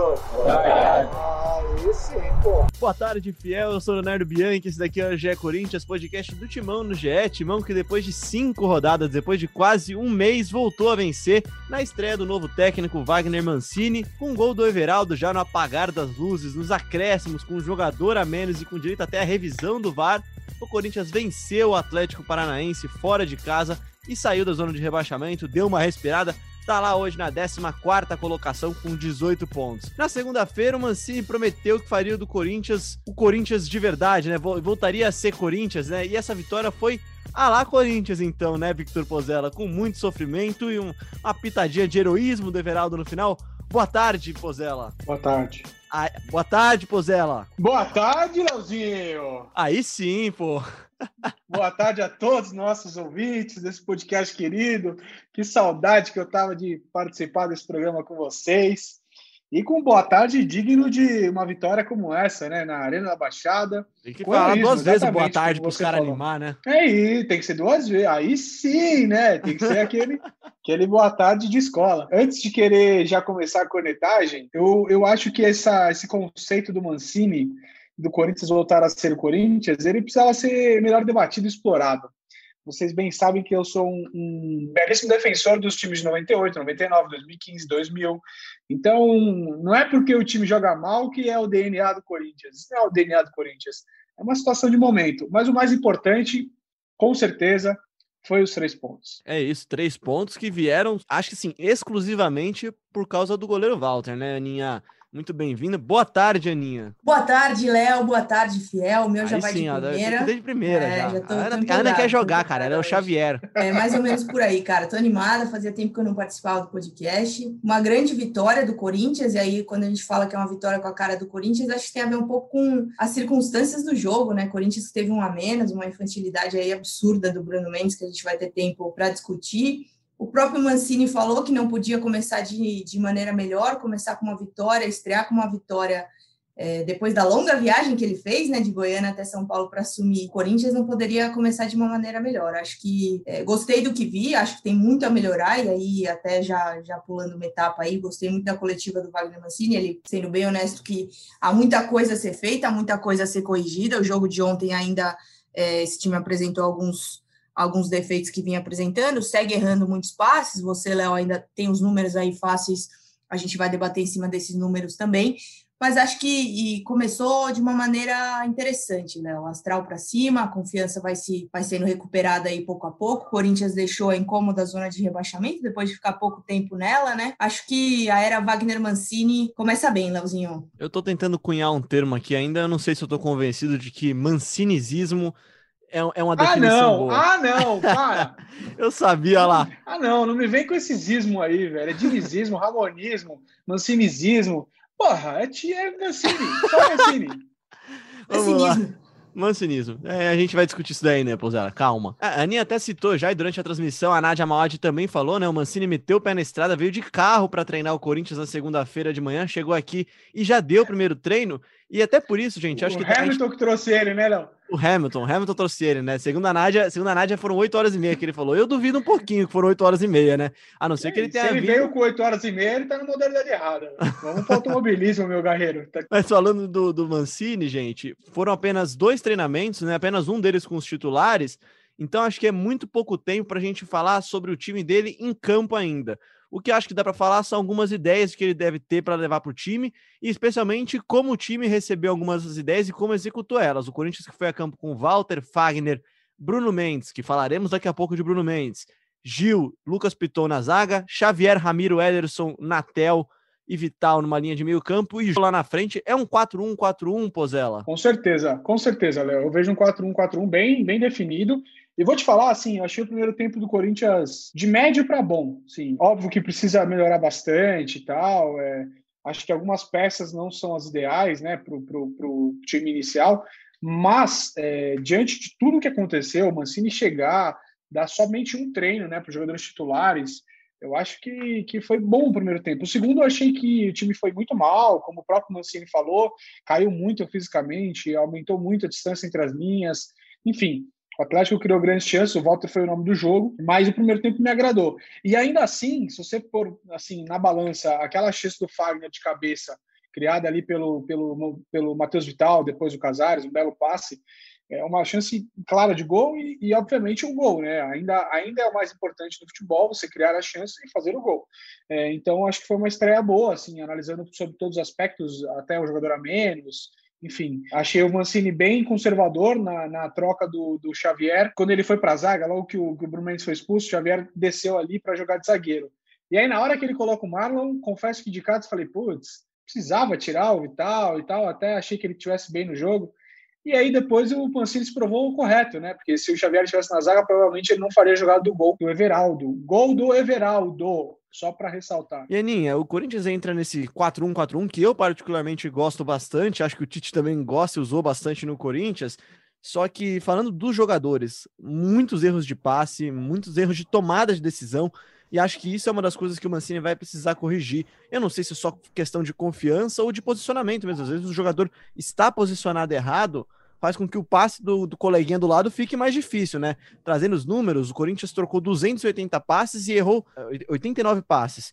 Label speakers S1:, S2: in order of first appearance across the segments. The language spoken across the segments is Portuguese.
S1: todos. Aí sim, pô.
S2: Boa tarde, fiel. Eu sou o Leonardo Bianchi. Esse daqui é o GE Corinthians, podcast do Timão no GE. Timão que depois de cinco rodadas, depois de quase um mês, voltou a vencer na estreia do novo técnico Wagner Mancini, com um gol do Everaldo já no apagar das luzes, nos acréscimos, com um jogador a menos e com direito até a revisão do VAR. O Corinthians venceu o Atlético Paranaense fora de casa e saiu da zona de rebaixamento, deu uma respirada, está lá hoje na 14 colocação com 18 pontos. Na segunda-feira, o Mancini prometeu que faria do Corinthians o Corinthians de verdade, né? Voltaria a ser Corinthians, né? E essa vitória foi a lá Corinthians, então, né, Victor Pozella? Com muito sofrimento e um, uma pitadinha de heroísmo do Everaldo no final. Boa tarde, Pozella.
S3: Boa tarde.
S2: Ah, boa tarde, Pozella.
S3: Boa tarde, Leozinho.
S2: Aí sim, pô.
S3: Boa tarde a todos nossos ouvintes desse podcast querido. Que saudade que eu tava de participar desse programa com vocês. E com boa tarde digno de uma vitória como essa, né? Na Arena da Baixada.
S2: Tem que falar duas vezes boa tarde para os caras animar, né?
S3: É aí, tem que ser duas vezes. Aí sim, né? Tem que ser aquele, aquele boa tarde de escola. Antes de querer já começar a cornetagem, eu, eu acho que essa, esse conceito do Mancini, do Corinthians voltar a ser o Corinthians, ele precisava ser melhor debatido e explorado. Vocês bem sabem que eu sou um, um belíssimo defensor dos times de 98, 99, 2015, 2000. Então, não é porque o time joga mal que é o DNA do Corinthians. Isso não é o DNA do Corinthians. É uma situação de momento. Mas o mais importante, com certeza, foi os três pontos.
S2: É isso, três pontos que vieram, acho que sim, exclusivamente por causa do goleiro Walter, né, Aninha? Muito bem-vinda. Boa tarde, Aninha.
S4: Boa tarde, Léo. Boa tarde, Fiel. O meu já vai
S2: sim,
S4: de primeira.
S2: de primeira é, já. já tô, a, Ana, a Ana quer jogar, cara. Ela é o Xavier.
S4: É mais ou menos por aí, cara. Tô animada. Fazia tempo que eu não participava do podcast. Uma grande vitória do Corinthians. E aí, quando a gente fala que é uma vitória com a cara do Corinthians, acho que tem a ver um pouco com as circunstâncias do jogo, né? Corinthians teve um a menos, uma infantilidade aí absurda do Bruno Mendes, que a gente vai ter tempo para discutir. O próprio Mancini falou que não podia começar de, de maneira melhor, começar com uma vitória, estrear com uma vitória é, depois da longa viagem que ele fez, né, de Goiânia até São Paulo para assumir o Corinthians, não poderia começar de uma maneira melhor. Acho que é, gostei do que vi, acho que tem muito a melhorar, e aí até já, já pulando uma etapa aí, gostei muito da coletiva do Wagner Mancini, ele sendo bem honesto que há muita coisa a ser feita, há muita coisa a ser corrigida. O jogo de ontem ainda, é, esse time apresentou alguns alguns defeitos que vinha apresentando, segue errando muitos passes. Você, Léo, ainda tem os números aí fáceis, a gente vai debater em cima desses números também. Mas acho que começou de uma maneira interessante, Léo. Astral para cima, a confiança vai, se, vai sendo recuperada aí pouco a pouco. O Corinthians deixou a incômoda zona de rebaixamento depois de ficar pouco tempo nela, né? Acho que a era Wagner Mancini começa bem, Léozinho.
S2: Eu tô tentando cunhar um termo aqui ainda, eu não sei se eu tô convencido de que mancinizismo é, é uma definição
S3: ah, não.
S2: boa.
S3: Ah, não, para.
S2: Eu sabia lá.
S3: Ah, não, não me vem com esse ismo aí, velho. É dinizismo, ramonismo, mancinizismo. Porra, é, é Mancini, só Mancini.
S2: Vamos lá. Mancinismo. É, a gente vai discutir isso daí, né, Pousada? Calma. A Aninha até citou já, e durante a transmissão, a Nádia Maod também falou, né? O Mancini meteu o pé na estrada, veio de carro para treinar o Corinthians na segunda-feira de manhã, chegou aqui e já deu o primeiro treino. E até por isso, gente,
S3: o
S2: acho que.
S3: O Hamilton gente... que trouxe ele, né, Léo?
S2: O Hamilton, o Hamilton trouxe ele, né? Segundo a Nádia, segundo a Nádia foram 8 horas e meia que ele falou. Eu duvido um pouquinho que foram 8 horas e meia, né? A não ser que ele tenha.
S3: Se ele
S2: vindo...
S3: veio com 8 horas e meia, ele tá na modalidade errada. Vamos para o automobilismo, meu guerreiro. Tá...
S2: Mas falando do, do Mancini, gente, foram apenas dois treinamentos, né? Apenas um deles com os titulares. Então acho que é muito pouco tempo para a gente falar sobre o time dele em campo ainda. O que acho que dá para falar são algumas ideias que ele deve ter para levar para o time, e especialmente como o time recebeu algumas dessas ideias e como executou elas. O Corinthians que foi a campo com Walter, Fagner, Bruno Mendes, que falaremos daqui a pouco de Bruno Mendes, Gil, Lucas Piton na zaga, Xavier, Ramiro, Ederson, Natel e Vital numa linha de meio campo e lá na frente é um 4-1-4-1, Pozella.
S3: Com certeza, com certeza, Léo. Eu vejo um 4-1-4-1 bem, bem definido e vou te falar, assim, eu achei o primeiro tempo do Corinthians de médio para bom. Sim, óbvio que precisa melhorar bastante e tal. É, acho que algumas peças não são as ideais, né, para o time inicial. Mas é, diante de tudo que aconteceu, o Mancini chegar, dar somente um treino, né, para os jogadores titulares. Eu acho que, que foi bom o primeiro tempo. O segundo, eu achei que o time foi muito mal, como o próprio Mancini falou, caiu muito fisicamente, aumentou muito a distância entre as linhas. Enfim, O Atlético criou grandes chances, o Walter foi o nome do jogo, mas o primeiro tempo me agradou. E ainda assim, se você pôr assim, na balança aquela chance do Fagner de cabeça, criada ali pelo, pelo, pelo Matheus Vital, depois o Casares, um belo passe, é uma chance clara de gol e, e, obviamente, um gol, né? Ainda, ainda é o mais importante no futebol, você criar a chance e fazer o gol. É, então, acho que foi uma estreia boa, assim, analisando sobre todos os aspectos, até o jogador a menos, enfim, achei o Mancini bem conservador na, na troca do, do Xavier. Quando ele foi para a zaga, logo que o, que o Bruno Mendes foi expulso, o Xavier desceu ali para jogar de zagueiro. E aí, na hora que ele coloca o Marlon, confesso que de cara falei, putz, precisava tirar o Vital e tal, até achei que ele tivesse bem no jogo. E aí depois o Mancini se provou correto, né? Porque se o Xavier estivesse na zaga, provavelmente ele não faria jogada do gol do Everaldo. Gol do Everaldo só para ressaltar.
S2: E Aninha, o Corinthians entra nesse 4-1-4-1 que eu particularmente gosto bastante, acho que o Tite também gosta e usou bastante no Corinthians. Só que falando dos jogadores, muitos erros de passe, muitos erros de tomada de decisão, e acho que isso é uma das coisas que o Mancini vai precisar corrigir. Eu não sei se é só questão de confiança ou de posicionamento mesmo. Às vezes o jogador está posicionado errado, faz com que o passe do, do coleguinha do lado fique mais difícil, né? Trazendo os números, o Corinthians trocou 280 passes e errou 89 eh, passes.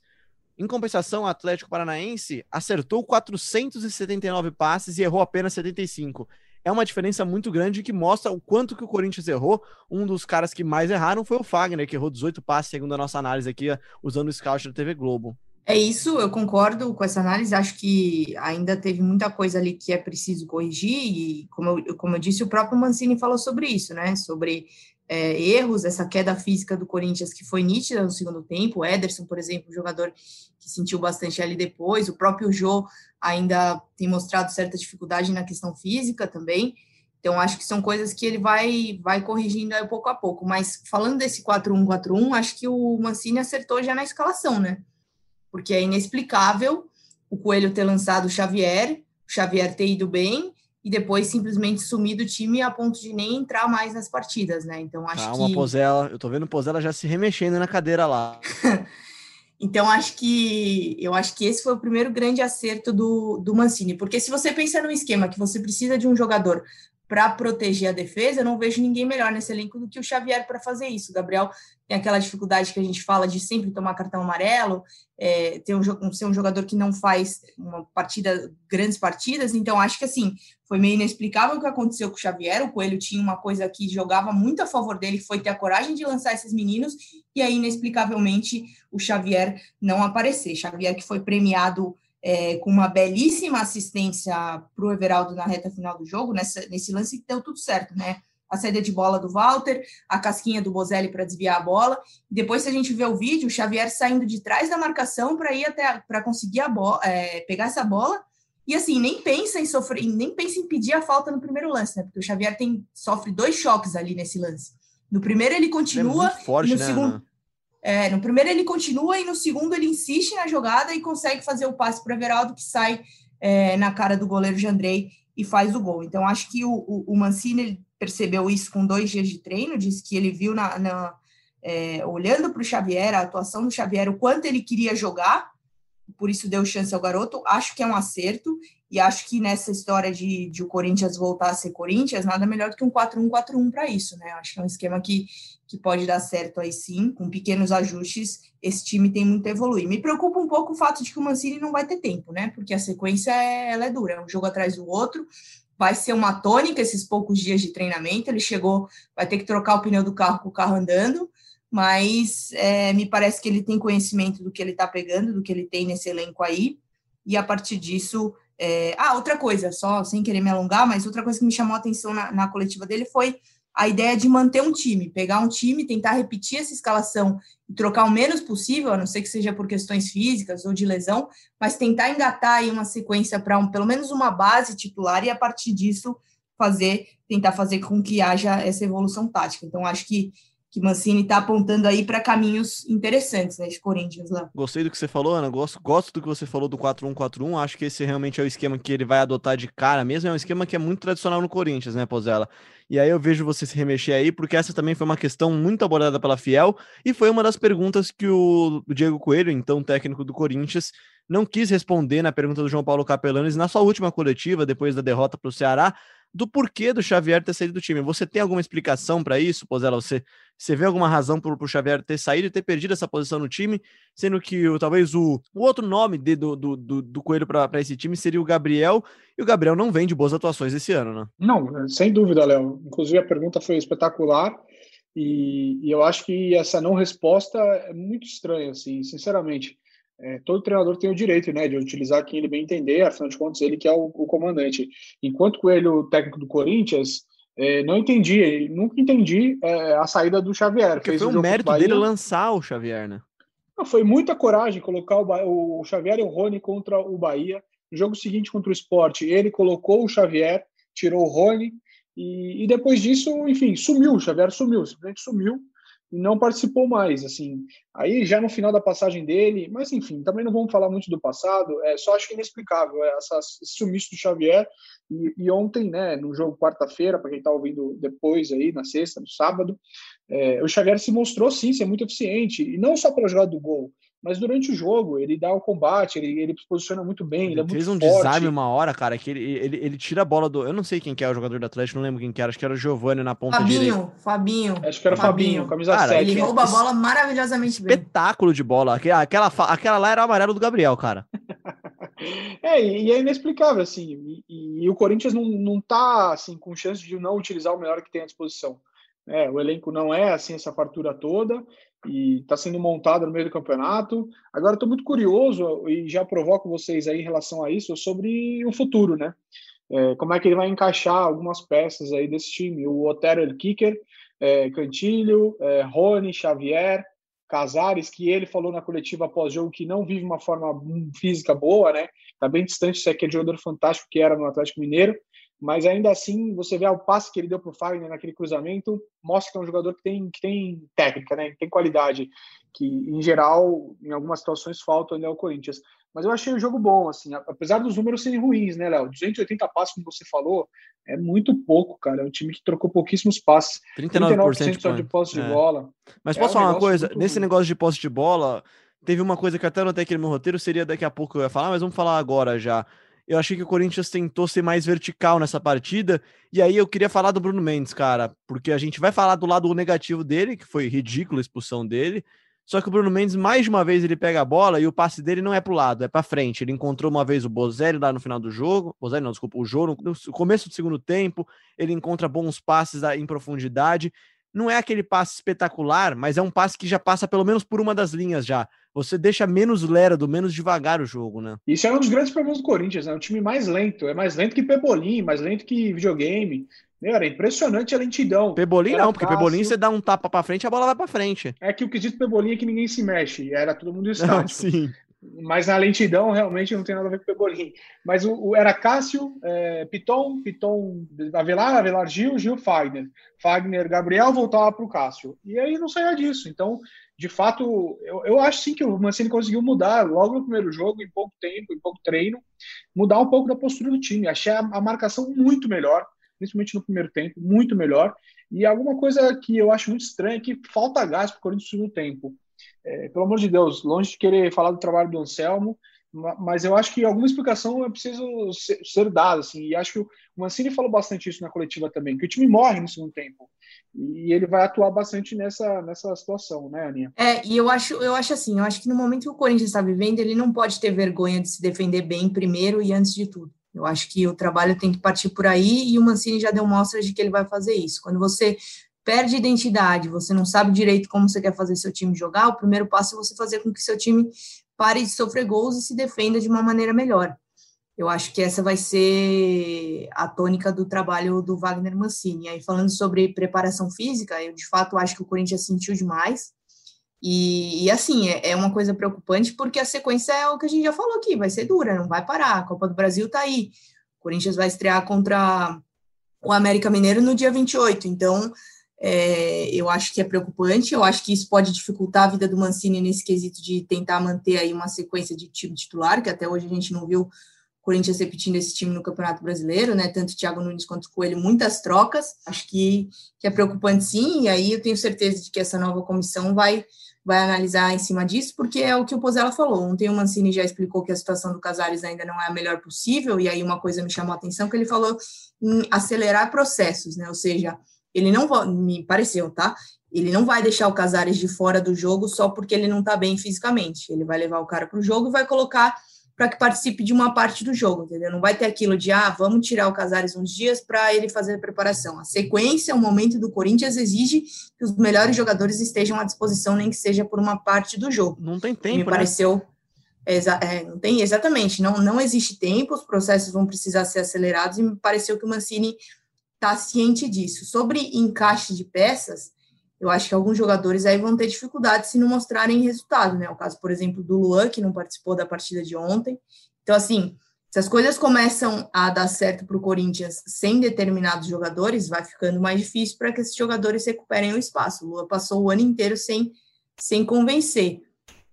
S2: Em compensação, o Atlético Paranaense acertou 479 passes e errou apenas 75. É uma diferença muito grande que mostra o quanto que o Corinthians errou. Um dos caras que mais erraram foi o Fagner, que errou 18 passes, segundo a nossa análise aqui, usando o scout da TV Globo.
S4: É isso, eu concordo com essa análise. Acho que ainda teve muita coisa ali que é preciso corrigir, e como eu, como eu disse, o próprio Mancini falou sobre isso, né? Sobre é, erros, essa queda física do Corinthians que foi nítida no segundo tempo. O Ederson, por exemplo, um jogador que sentiu bastante ali depois. O próprio Jô ainda tem mostrado certa dificuldade na questão física também. Então, acho que são coisas que ele vai, vai corrigindo aí pouco a pouco. Mas falando desse 4-1-4-1, acho que o Mancini acertou já na escalação, né? Porque é inexplicável o Coelho ter lançado o Xavier, o Xavier ter ido bem e depois simplesmente sumir do time a ponto de nem entrar mais nas partidas, né? Então acho
S2: Calma,
S4: que.
S2: Pozela, eu tô vendo Pozela já se remexendo na cadeira lá.
S4: então acho que eu acho que esse foi o primeiro grande acerto do, do Mancini, porque se você pensa num esquema que você precisa de um jogador para proteger a defesa, eu não vejo ninguém melhor nesse elenco do que o Xavier para fazer isso. O Gabriel tem aquela dificuldade que a gente fala de sempre tomar cartão amarelo, é, ter um, ser um jogador que não faz uma partida, grandes partidas, então acho que assim, foi meio inexplicável o que aconteceu com o Xavier, o Coelho tinha uma coisa que jogava muito a favor dele, foi ter a coragem de lançar esses meninos, e aí inexplicavelmente o Xavier não aparecer, Xavier que foi premiado é, com uma belíssima assistência para o Everaldo na reta final do jogo, nessa, nesse lance que deu tudo certo, né? A saída de bola do Walter, a casquinha do Bozelli para desviar a bola. Depois, se a gente vê o vídeo, o Xavier saindo de trás da marcação para ir até para conseguir a bola, é, pegar essa bola. E assim, nem pensa em sofrer, nem pensa em pedir a falta no primeiro lance, né? Porque o Xavier tem, sofre dois choques ali nesse lance. No primeiro ele continua,
S2: é forte,
S4: no
S2: né,
S4: segundo. É, no primeiro ele continua e no segundo ele insiste na jogada e consegue fazer o passe para Everaldo que sai é, na cara do goleiro Jandrei e faz o gol. Então acho que o, o, o Mancini percebeu isso com dois dias de treino, disse que ele viu na, na é, olhando para o Xavier, a atuação do Xavier, o quanto ele queria jogar, por isso deu chance ao garoto. Acho que é um acerto e acho que nessa história de, de o Corinthians voltar a ser Corinthians, nada melhor do que um 4-1-4-1 para isso, né? Acho que é um esquema que que pode dar certo aí sim, com pequenos ajustes, esse time tem muito a evoluir. Me preocupa um pouco o fato de que o Mancini não vai ter tempo, né? Porque a sequência é, ela é dura, é um jogo atrás do outro, vai ser uma tônica esses poucos dias de treinamento. Ele chegou, vai ter que trocar o pneu do carro com o carro andando, mas é, me parece que ele tem conhecimento do que ele está pegando, do que ele tem nesse elenco aí, e a partir disso. É... Ah, outra coisa, só sem querer me alongar, mas outra coisa que me chamou a atenção na, na coletiva dele foi a ideia de manter um time, pegar um time, tentar repetir essa escalação e trocar o menos possível, a não ser que seja por questões físicas ou de lesão, mas tentar engatar aí uma sequência para um, pelo menos uma base titular e a partir disso fazer, tentar fazer com que haja essa evolução tática. Então acho que que Mancini está apontando aí para caminhos interessantes, né, de Corinthians lá.
S2: Gostei do que você falou, Ana. Gosto, gosto do que você falou do 4-1-4-1. Acho que esse realmente é o esquema que ele vai adotar de cara mesmo. É um esquema que é muito tradicional no Corinthians, né, Pozella? E aí eu vejo você se remexer aí, porque essa também foi uma questão muito abordada pela Fiel e foi uma das perguntas que o Diego Coelho, então técnico do Corinthians, não quis responder na pergunta do João Paulo Capelanes na sua última coletiva, depois da derrota para o Ceará, do porquê do Xavier ter saído do time. Você tem alguma explicação para isso, Pozella? Você, você vê alguma razão para o Xavier ter saído e ter perdido essa posição no time, sendo que talvez o, o outro nome de, do, do, do, do Coelho para esse time seria o Gabriel, e o Gabriel não vem de boas atuações esse ano, né?
S3: Não, sem dúvida, Léo. Inclusive a pergunta foi espetacular. E, e, eu acho que essa não resposta é muito estranha, assim, sinceramente. É, todo treinador tem o direito né, de utilizar quem ele bem entender, afinal de contas, ele que é o, o comandante. Enquanto Coelho, técnico do Corinthians, é, não entendi, nunca entendi é, a saída do Xavier.
S2: Porque Fez foi um mérito dele lançar o Xavier, né?
S3: Não, foi muita coragem colocar o, o Xavier e o Rony contra o Bahia. No jogo seguinte contra o Sport, ele colocou o Xavier, tirou o Rony, e, e depois disso, enfim, sumiu, o Xavier sumiu, simplesmente sumiu e não participou mais, assim. Aí já no final da passagem dele, mas enfim, também não vamos falar muito do passado, é só acho que inexplicável é, essa, esse sumiço do Xavier. E, e ontem, né, no jogo quarta-feira, para quem está ouvindo depois aí, na sexta, no sábado, é, o Xavier se mostrou sim ser muito eficiente, e não só pela jogada do gol, mas durante o jogo ele dá o combate, ele, ele se posiciona muito bem, ele, ele é
S2: fez
S3: um
S2: forte. desarme uma hora, cara, que ele, ele, ele tira a bola do. Eu não sei quem que é o jogador do Atlético, não lembro quem que era, acho que era o Giovanni na ponta
S4: Fabinho,
S2: direita.
S4: Fabinho,
S3: Acho que era o Fabinho, Fabinho camisa cara, 7.
S4: Ele rouba a bola maravilhosamente
S2: bem. Espetáculo de bola. Aquela, aquela, aquela lá era amarelo do Gabriel, cara.
S3: é, e é inexplicável, assim. E, e, e, o Corinthians não, não tá assim, com chance de não utilizar o melhor que tem à disposição. É, o elenco não é assim essa fartura toda e está sendo montado no meio do campeonato. Agora estou muito curioso e já provoco vocês aí em relação a isso sobre o futuro, né? É, como é que ele vai encaixar algumas peças aí desse time? O Otero El Kicker, é, Cantilho, é, Rony, Xavier, Casares, que ele falou na coletiva após jogo que não vive uma forma física boa, né? Está bem distante se é aquele jogador fantástico que era no Atlético Mineiro mas ainda assim você vê o passe que ele deu para o Fagner naquele cruzamento, mostra que é um jogador que tem, que tem técnica, né, que tem qualidade, que em geral, em algumas situações, falta ainda ao Corinthians. Mas eu achei o jogo bom, assim, apesar dos números serem ruins, né, Léo? 280 passes, como você falou, é muito pouco, cara. É um time que trocou pouquíssimos passes.
S2: 39%,
S3: 39 de posse é. de bola.
S2: Mas é posso um falar uma coisa? Nesse ruim. negócio de posse de bola, teve uma coisa que até anotei aqui no meu roteiro, seria daqui a pouco eu ia falar, mas vamos falar agora já. Eu achei que o Corinthians tentou ser mais vertical nessa partida. E aí eu queria falar do Bruno Mendes, cara, porque a gente vai falar do lado negativo dele, que foi ridículo a expulsão dele. Só que o Bruno Mendes, mais uma vez, ele pega a bola e o passe dele não é pro lado, é para frente. Ele encontrou uma vez o Bozelli lá no final do jogo. Bozelli não, desculpa, o Jô, no começo do segundo tempo. Ele encontra bons passes em profundidade. Não é aquele passe espetacular, mas é um passe que já passa pelo menos por uma das linhas já você deixa menos lérado, menos devagar o jogo, né?
S3: Isso é um dos grandes problemas do Corinthians, né? Um time mais lento, é mais lento que Pebolim, mais lento que videogame. Meu, era impressionante a lentidão.
S2: Pebolim era não, porque Cássio... Pebolim você dá um tapa para frente, a bola vai para frente.
S3: É que o quesito Pebolim é que ninguém se mexe, era todo mundo estático.
S2: sim.
S3: Mas na lentidão realmente não tem nada a ver com o Pebolim. Mas o, o era Cássio, é, Piton, Piton, Avelar, Avelar Gil, Gil Fagner. Fagner, Gabriel voltava para o Cássio. E aí não saía disso. Então, de fato, eu, eu acho sim que o Mancini conseguiu mudar logo no primeiro jogo, em pouco tempo, em pouco treino, mudar um pouco da postura do time. Achei a, a marcação muito melhor, principalmente no primeiro tempo, muito melhor. E alguma coisa que eu acho muito estranha é que falta gás para o Corinthians no tempo. É, pelo amor de Deus, longe de querer falar do trabalho do Anselmo, mas eu acho que alguma explicação é preciso ser, ser dada, assim, e acho que o Mancini falou bastante isso na coletiva também, que o time morre no segundo tempo, e ele vai atuar bastante nessa, nessa situação, né, Aninha?
S4: É, e eu acho, eu acho assim, eu acho que no momento que o Corinthians está vivendo, ele não pode ter vergonha de se defender bem primeiro e antes de tudo. Eu acho que o trabalho tem que partir por aí, e o Mancini já deu mostras de que ele vai fazer isso. Quando você perde identidade, você não sabe direito como você quer fazer seu time jogar, o primeiro passo é você fazer com que seu time pare de sofrer gols e se defenda de uma maneira melhor. Eu acho que essa vai ser a tônica do trabalho do Wagner Mancini. Aí falando sobre preparação física, eu de fato acho que o Corinthians sentiu demais. E, e, assim, é, é, uma coisa preocupante porque a sequência é o que a gente já falou aqui, vai ser dura, não vai parar. A Copa do Brasil tá aí. O Corinthians vai estrear contra o América Mineiro no dia 28. Então, é, eu acho que é preocupante, eu acho que isso pode dificultar a vida do Mancini nesse quesito de tentar manter aí uma sequência de time titular, que até hoje a gente não viu o Corinthians repetindo esse time no Campeonato Brasileiro, né? Tanto o Thiago Nunes quanto o Coelho, muitas trocas. Acho que, que é preocupante sim, e aí eu tenho certeza de que essa nova comissão vai vai analisar em cima disso, porque é o que o Pozella falou. Ontem o Mancini já explicou que a situação do Casares ainda não é a melhor possível, e aí uma coisa me chamou a atenção, que ele falou em acelerar processos, né? Ou seja, ele não vai, me pareceu, tá? Ele não vai deixar o Casares de fora do jogo só porque ele não tá bem fisicamente. Ele vai levar o cara para o jogo e vai colocar para que participe de uma parte do jogo, entendeu? Não vai ter aquilo de, ah, vamos tirar o Casares uns dias para ele fazer a preparação. A sequência, o momento do Corinthians exige que os melhores jogadores estejam à disposição, nem que seja por uma parte do jogo.
S2: Não tem tempo,
S4: Me
S2: né?
S4: pareceu... Exa é, não tem exatamente, não, não existe tempo, os processos vão precisar ser acelerados e me pareceu que o Mancini está ciente disso. Sobre encaixe de peças, eu acho que alguns jogadores aí vão ter dificuldade se não mostrarem resultado, né? O caso, por exemplo, do Luan, que não participou da partida de ontem. Então, assim, se as coisas começam a dar certo para o Corinthians sem determinados jogadores, vai ficando mais difícil para que esses jogadores recuperem o espaço. O Luan passou o ano inteiro sem, sem convencer.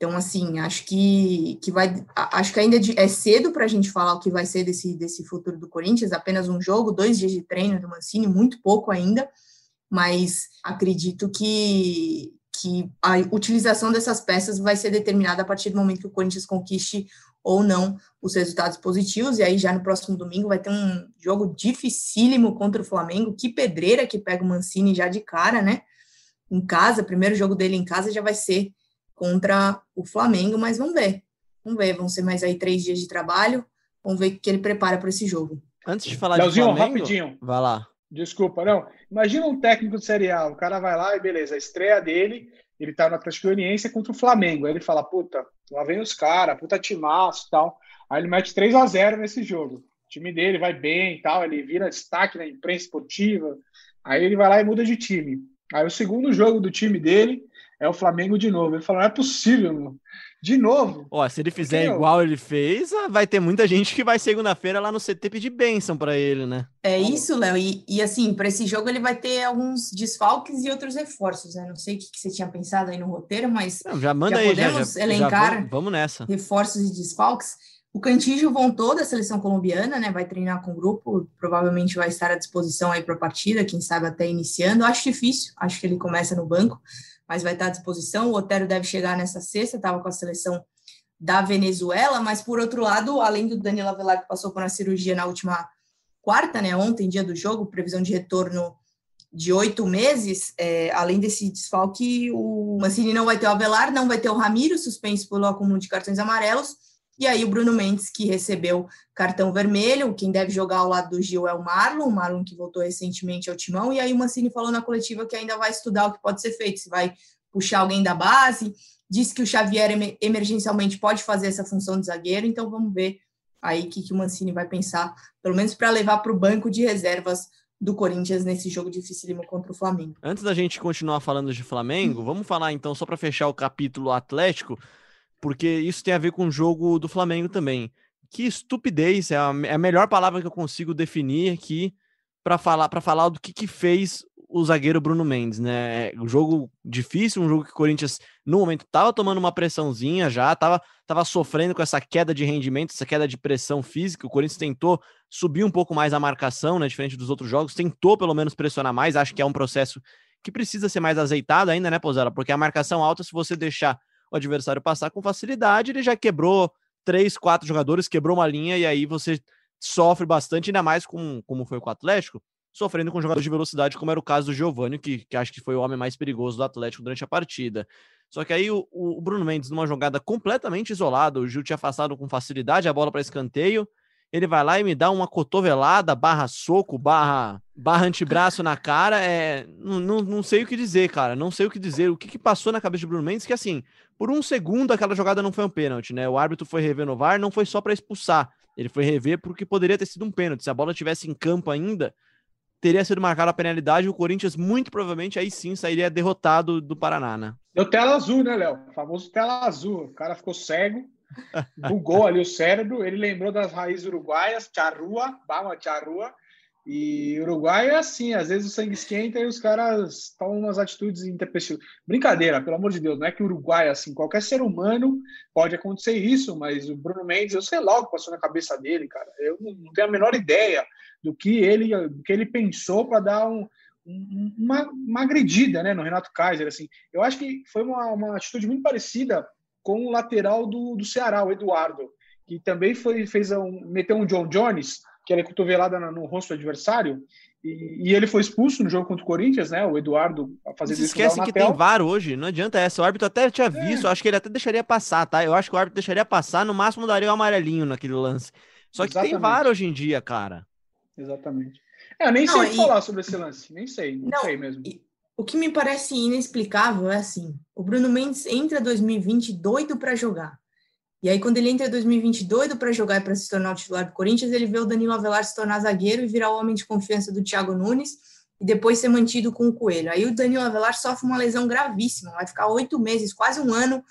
S4: Então, assim, acho que, que vai. Acho que ainda é cedo para a gente falar o que vai ser desse, desse futuro do Corinthians. Apenas um jogo, dois dias de treino do Mancini, muito pouco ainda mas acredito que, que a utilização dessas peças vai ser determinada a partir do momento que o Corinthians conquiste ou não os resultados positivos, e aí já no próximo domingo vai ter um jogo dificílimo contra o Flamengo, que pedreira que pega o Mancini já de cara, né? Em casa, primeiro jogo dele em casa já vai ser contra o Flamengo, mas vamos ver. Vamos ver, vão ser mais aí três dias de trabalho, vamos ver o que ele prepara para esse jogo.
S2: Antes de falar
S3: Leozinho,
S2: de Flamengo...
S3: rapidinho.
S2: Vai lá.
S3: Desculpa, não. Imagina um técnico de Série A, o cara vai lá e beleza, a estreia dele, ele tá no Atlético Goianiense contra o Flamengo. Aí ele fala, puta, lá vem os caras, puta timaço e tal. Aí ele mete 3 a 0 nesse jogo. O time dele vai bem e tal, ele vira destaque na imprensa esportiva. Aí ele vai lá e muda de time. Aí o segundo jogo do time dele é o Flamengo de novo. Ele fala, não é possível, meu. De novo.
S2: Ó, se ele fizer igual ele fez, ah, vai ter muita gente que vai segunda-feira lá no CT pedir bênção para ele, né?
S4: É isso, Léo. E, e, assim, para esse jogo ele vai ter alguns desfalques e outros reforços, né? Não sei o que, que você tinha pensado aí no roteiro, mas
S2: Não, já manda já aí,
S4: podemos
S2: já, já,
S4: elencar
S2: já vamos, vamos, nessa.
S4: reforços e desfalques. O Cantígio voltou da seleção colombiana, né? Vai treinar com o grupo, provavelmente vai estar à disposição aí para a partida, quem sabe até iniciando. Acho difícil, acho que ele começa no banco mas vai estar à disposição. O Otero deve chegar nessa sexta, estava com a seleção da Venezuela, mas por outro lado, além do Danilo Avelar que passou por uma cirurgia na última quarta, né, ontem, dia do jogo, previsão de retorno de oito meses, é, além desse desfalque, o Mancini não vai ter o Avelar, não vai ter o Ramiro, suspenso pelo acúmulo de cartões amarelos, e aí o Bruno Mendes, que recebeu cartão vermelho, quem deve jogar ao lado do Gil é o Marlon, o Marlon que voltou recentemente ao Timão, e aí o Mancini falou na coletiva que ainda vai estudar o que pode ser feito, se vai puxar alguém da base, disse que o Xavier emergencialmente pode fazer essa função de zagueiro, então vamos ver aí o que, que o Mancini vai pensar, pelo menos para levar para o banco de reservas do Corinthians nesse jogo dificílimo contra o Flamengo.
S2: Antes da gente continuar falando de Flamengo, vamos falar então, só para fechar o capítulo Atlético, porque isso tem a ver com o jogo do Flamengo também. Que estupidez, é a, é a melhor palavra que eu consigo definir aqui para falar para falar do que, que fez o zagueiro Bruno Mendes, né? Um jogo difícil, um jogo que o Corinthians no momento estava tomando uma pressãozinha já, estava tava sofrendo com essa queda de rendimento, essa queda de pressão física. O Corinthians tentou subir um pouco mais a marcação, né, diferente dos outros jogos, tentou pelo menos pressionar mais, acho que é um processo que precisa ser mais azeitado ainda, né, Pozera? Porque a marcação alta, se você deixar o adversário passar com facilidade, ele já quebrou três, quatro jogadores, quebrou uma linha e aí você sofre bastante, ainda mais com, como foi com o Atlético, sofrendo com jogadores de velocidade, como era o caso do Giovanni, que, que acho que foi o homem mais perigoso do Atlético durante a partida. Só que aí o, o Bruno Mendes, numa jogada completamente isolada, o Gil tinha afastado com facilidade a bola para escanteio, ele vai lá e me dá uma cotovelada, barra soco, barra, barra antebraço na cara. É, não, não, sei o que dizer, cara. Não sei o que dizer. O que, que passou na cabeça de Bruno Mendes que, assim, por um segundo aquela jogada não foi um pênalti, né? O árbitro foi rever no VAR, não foi só para expulsar. Ele foi rever porque poderia ter sido um pênalti. Se a bola tivesse em campo ainda, teria sido marcada a penalidade. O Corinthians, muito provavelmente, aí sim sairia derrotado do Paraná, né?
S3: Deu tela azul, né, Léo? O famoso tela azul. O cara ficou cego bugou ali o cérebro, ele lembrou das raízes uruguaias, charrua, bama charrua, e Uruguai é assim, às vezes o sangue esquenta e os caras tomam umas atitudes intempestivas. Brincadeira, pelo amor de Deus, não é que o Uruguai é assim, qualquer ser humano pode acontecer isso, mas o Bruno Mendes, eu sei lá o que passou na cabeça dele, cara. Eu não tenho a menor ideia do que ele, do que ele pensou para dar um, uma, uma agredida né, no Renato Kaiser. Assim. Eu acho que foi uma, uma atitude muito parecida com o lateral do, do Ceará, o Eduardo, que também foi, fez um, meteu um John Jones, que era cotovelada no rosto do adversário, e, e, ele foi expulso no jogo contra o Corinthians, né? O Eduardo
S2: a fazer isso. Esquece que tem VAR hoje, não adianta essa. O árbitro até tinha é. visto, acho que ele até deixaria passar, tá? Eu acho que o árbitro deixaria passar, no máximo daria o um amarelinho naquele lance. Só que Exatamente. tem VAR hoje em dia, cara.
S3: Exatamente. É, eu nem não, sei e... falar sobre esse lance, nem sei, não, não sei mesmo. E...
S4: O que me parece inexplicável é assim: o Bruno Mendes entra 2020 doido para jogar. E aí, quando ele entra em 2020 doido para jogar e para se tornar o titular do Corinthians, ele vê o Danilo Avelar se tornar zagueiro e virar o homem de confiança do Thiago Nunes e depois ser mantido com o Coelho. Aí o Danilo Avelar sofre uma lesão gravíssima, vai ficar oito meses, quase um ano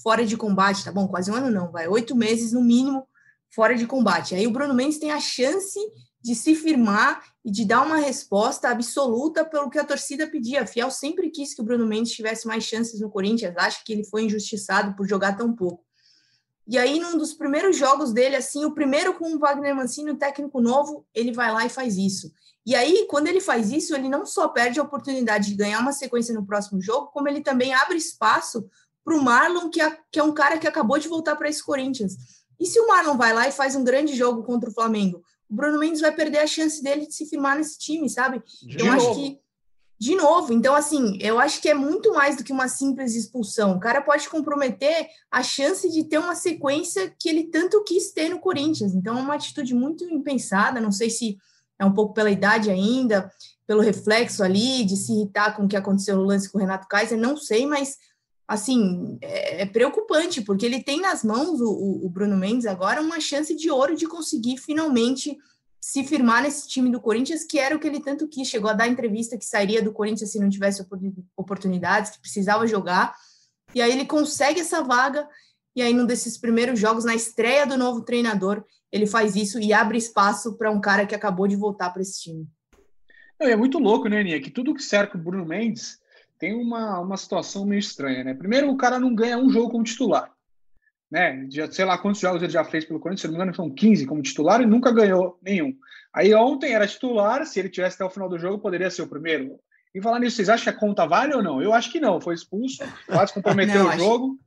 S4: fora de combate, tá bom? Quase um ano não, vai oito meses no mínimo fora de combate. Aí o Bruno Mendes tem a chance de se firmar e de dar uma resposta absoluta pelo que a torcida pedia. A Fiel sempre quis que o Bruno Mendes tivesse mais chances no Corinthians, acha que ele foi injustiçado por jogar tão pouco. E aí, num dos primeiros jogos dele, assim, o primeiro com o Wagner Mancini, o técnico novo, ele vai lá e faz isso. E aí, quando ele faz isso, ele não só perde a oportunidade de ganhar uma sequência no próximo jogo, como ele também abre espaço para o Marlon, que é, que é um cara que acabou de voltar para esse Corinthians. E se o Marlon vai lá e faz um grande jogo contra o Flamengo, o Bruno Mendes vai perder a chance dele de se firmar nesse time, sabe? De eu novo. acho que de novo, então, assim, eu acho que é muito mais do que uma simples expulsão. O cara pode comprometer a chance de ter uma sequência que ele tanto quis ter no Corinthians. Então, é uma atitude muito impensada. Não sei se é um pouco pela idade ainda, pelo reflexo ali, de se irritar com o que aconteceu no lance com o Renato Kaiser, não sei, mas, assim, é, é preocupante, porque ele tem nas mãos, o, o Bruno Mendes, agora, uma chance de ouro de conseguir finalmente se firmar nesse time do Corinthians, que era o que ele tanto quis. Chegou a dar entrevista que sairia do Corinthians se não tivesse oportunidades, que precisava jogar. E aí ele consegue essa vaga. E aí, num desses primeiros jogos, na estreia do novo treinador, ele faz isso e abre espaço para um cara que acabou de voltar para esse time.
S3: É muito louco, né, Nia? Que tudo que cerca o Bruno Mendes tem uma, uma situação meio estranha, né? Primeiro, o cara não ganha um jogo como titular né? Já, sei lá quantos jogos ele já fez pelo Corinthians, se não me engano, são 15 como titular e nunca ganhou nenhum. Aí ontem era titular, se ele tivesse até o final do jogo, poderia ser o primeiro. E falar nisso, vocês acham que a conta vale ou não? Eu acho que não, foi expulso, quase comprometeu não, o jogo.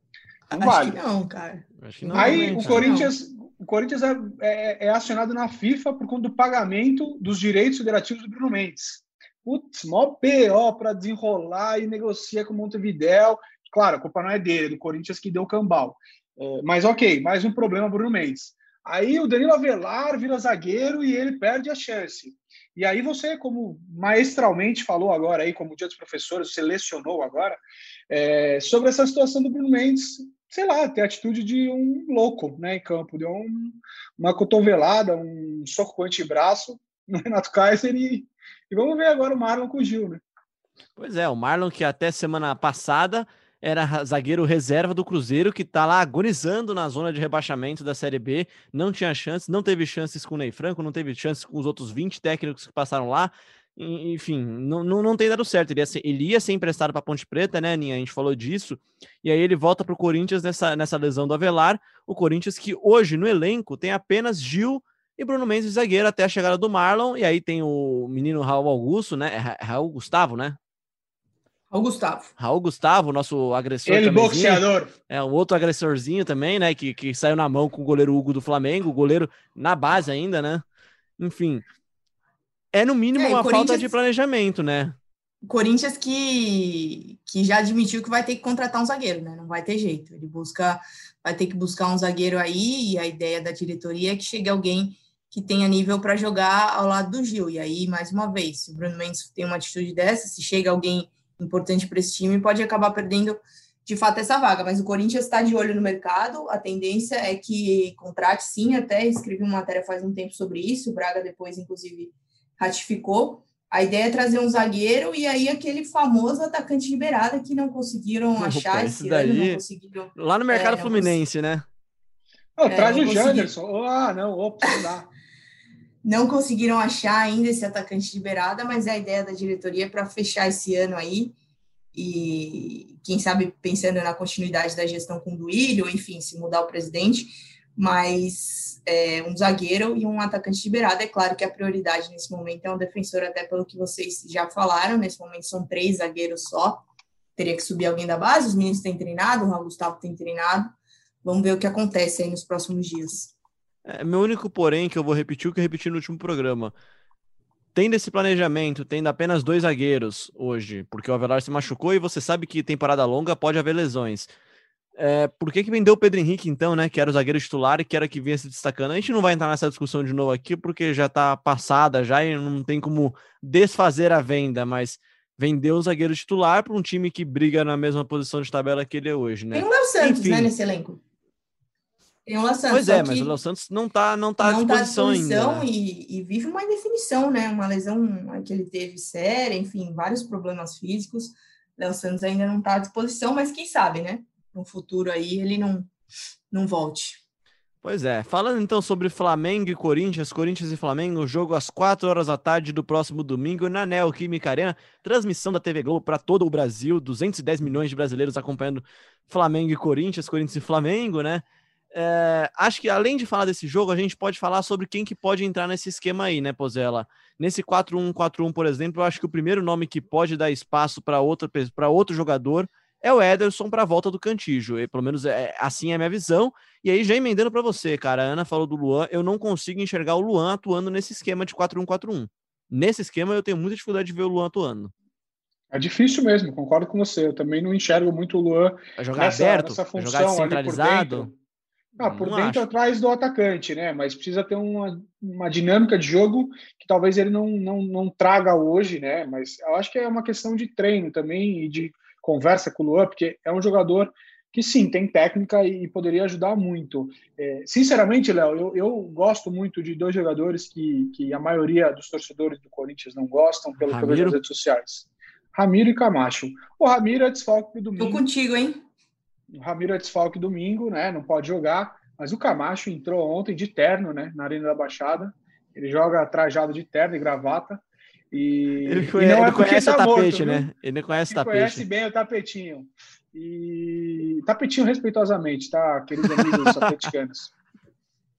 S3: Não acho vale.
S4: Que não, cara.
S3: Não, Aí o Corinthians, o Corinthians é, é, é, acionado na FIFA por conta do pagamento dos direitos federativos do Bruno Mendes. Putz, mó BO para desenrolar e negocia com o Montevidéu. Claro, a culpa não é dele, é do Corinthians que deu o cambal. É, mas ok, mais um problema Bruno Mendes. Aí o Danilo Avelar vira zagueiro e ele perde a chance. E aí você, como maestralmente falou agora aí, como dia dos professores, selecionou agora, é, sobre essa situação do Bruno Mendes, sei lá, ter a atitude de um louco né, em campo, deu um, uma cotovelada, um soco com antebraço no Renato Kaiser e, e vamos ver agora o Marlon com o Gil, né?
S2: Pois é, o Marlon que até semana passada era zagueiro reserva do Cruzeiro, que tá lá agonizando na zona de rebaixamento da Série B, não tinha chances, não teve chances com o Ney Franco, não teve chances com os outros 20 técnicos que passaram lá, enfim, não, não, não tem dado certo. Ele ia ser, ele ia ser emprestado para Ponte Preta, né, Ninha? A gente falou disso. E aí ele volta para o Corinthians nessa, nessa lesão do Avelar. O Corinthians que hoje no elenco tem apenas Gil e Bruno Mendes zagueiro até a chegada do Marlon. E aí tem o menino Raul Augusto, né? É Raul Gustavo, né?
S4: Raul Gustavo.
S2: Raul Gustavo, nosso agressor.
S3: Ele, boxeador.
S2: É, um outro agressorzinho também, né? Que, que saiu na mão com o goleiro Hugo do Flamengo, o goleiro na base ainda, né? Enfim. É no mínimo é, uma falta de planejamento, né?
S4: Corinthians que, que já admitiu que vai ter que contratar um zagueiro, né? Não vai ter jeito. Ele busca, vai ter que buscar um zagueiro aí, e a ideia da diretoria é que chegue alguém que tenha nível para jogar ao lado do Gil. E aí, mais uma vez, se o Bruno Mendes tem uma atitude dessa, se chega alguém importante para esse time, pode acabar perdendo de fato essa vaga. Mas o Corinthians está de olho no mercado, a tendência é que contrate sim, até escrevi uma matéria faz um tempo sobre isso, o Braga depois, inclusive, ratificou. A ideia é trazer um zagueiro e aí aquele famoso atacante liberado que não conseguiram achar esse daí, ano, não conseguiram.
S2: Lá no mercado é, Fluminense, né?
S3: Oh, traz o Janderson. Ah, não, opa, não dá
S4: não conseguiram achar ainda esse atacante liberado, mas é a ideia da diretoria para fechar esse ano aí e quem sabe pensando na continuidade da gestão com o Duílio, enfim, se mudar o presidente, mas é, um zagueiro e um atacante de beirada. É claro que a prioridade nesse momento é um defensor, até pelo que vocês já falaram. Nesse momento são três zagueiros só. Teria que subir alguém da base. Os meninos têm treinado, o Raul Gustavo tem treinado. Vamos ver o que acontece aí nos próximos dias.
S2: É, meu único porém, que eu vou repetir o que eu repeti no último programa. Tendo esse planejamento, tendo apenas dois zagueiros hoje, porque o Avelar se machucou e você sabe que temporada longa pode haver lesões. É, por que, que vendeu o Pedro Henrique, então, né? Que era o zagueiro titular e que era que vinha se destacando. A gente não vai entrar nessa discussão de novo aqui, porque já tá passada já e não tem como desfazer a venda, mas vendeu o zagueiro titular para um time que briga na mesma posição de tabela que ele é hoje, né?
S4: Tem o Léo Santos, Enfim. né, nesse elenco. Tem o Léo Santos.
S2: Pois é, mas o Léo Santos não tá, não tá não à disposição, tá à disposição
S4: ainda. E, e, vive uma indefinição, né? Uma lesão que ele teve séria, enfim, vários problemas físicos. Léo Santos ainda não está à disposição, mas quem sabe, né? no futuro aí ele não, não volte.
S2: Pois é, falando então sobre Flamengo e Corinthians, Corinthians e Flamengo, jogo às 4 horas da tarde do próximo domingo na Neoquímica Arena, transmissão da TV Globo para todo o Brasil, 210 milhões de brasileiros acompanhando Flamengo e Corinthians, Corinthians e Flamengo, né? É, acho que além de falar desse jogo, a gente pode falar sobre quem que pode entrar nesse esquema aí, né, Pozella? Nesse 4-1-4-1, por exemplo, eu acho que o primeiro nome que pode dar espaço para outro jogador é o Ederson para a volta do Cantijo. E, pelo menos é, assim é a minha visão. E aí, já emendando para você, cara, a Ana falou do Luan, eu não consigo enxergar o Luan atuando nesse esquema de 4-1-4-1. Nesse esquema, eu tenho muita dificuldade de ver o Luan atuando.
S3: É difícil mesmo, concordo com você. Eu também não enxergo muito o Luan
S2: Vai jogar nessa, aberto, nessa função jogar centralizado.
S3: Por ah, por dentro acho. atrás do atacante, né? Mas precisa ter uma, uma dinâmica de jogo que talvez ele não, não, não traga hoje, né? Mas eu acho que é uma questão de treino também e de conversa com o Luan, porque é um jogador que sim, tem técnica e, poderia ajudar muito. É, sinceramente, Léo, eu, eu, gosto muito de dois jogadores que, que a maioria dos torcedores do Corinthians não gostam, pelo Ramiro. que eu vejo nas redes sociais. Ramiro e Camacho. O Ramiro é desfalque domingo.
S4: Tô contigo, hein?
S3: O Ramiro é desfalque domingo, né? Não pode jogar. Mas o Camacho entrou ontem de terno, né? Na Arena da Baixada. Ele joga trajado de terno e gravata. E,
S2: ele, conhece, e não é ele conhece tá o tapete, morto, né? Ele conhece o tapete.
S3: conhece bem o tapetinho. E tapetinho respeitosamente, tá, queridos amigos tapeticanos.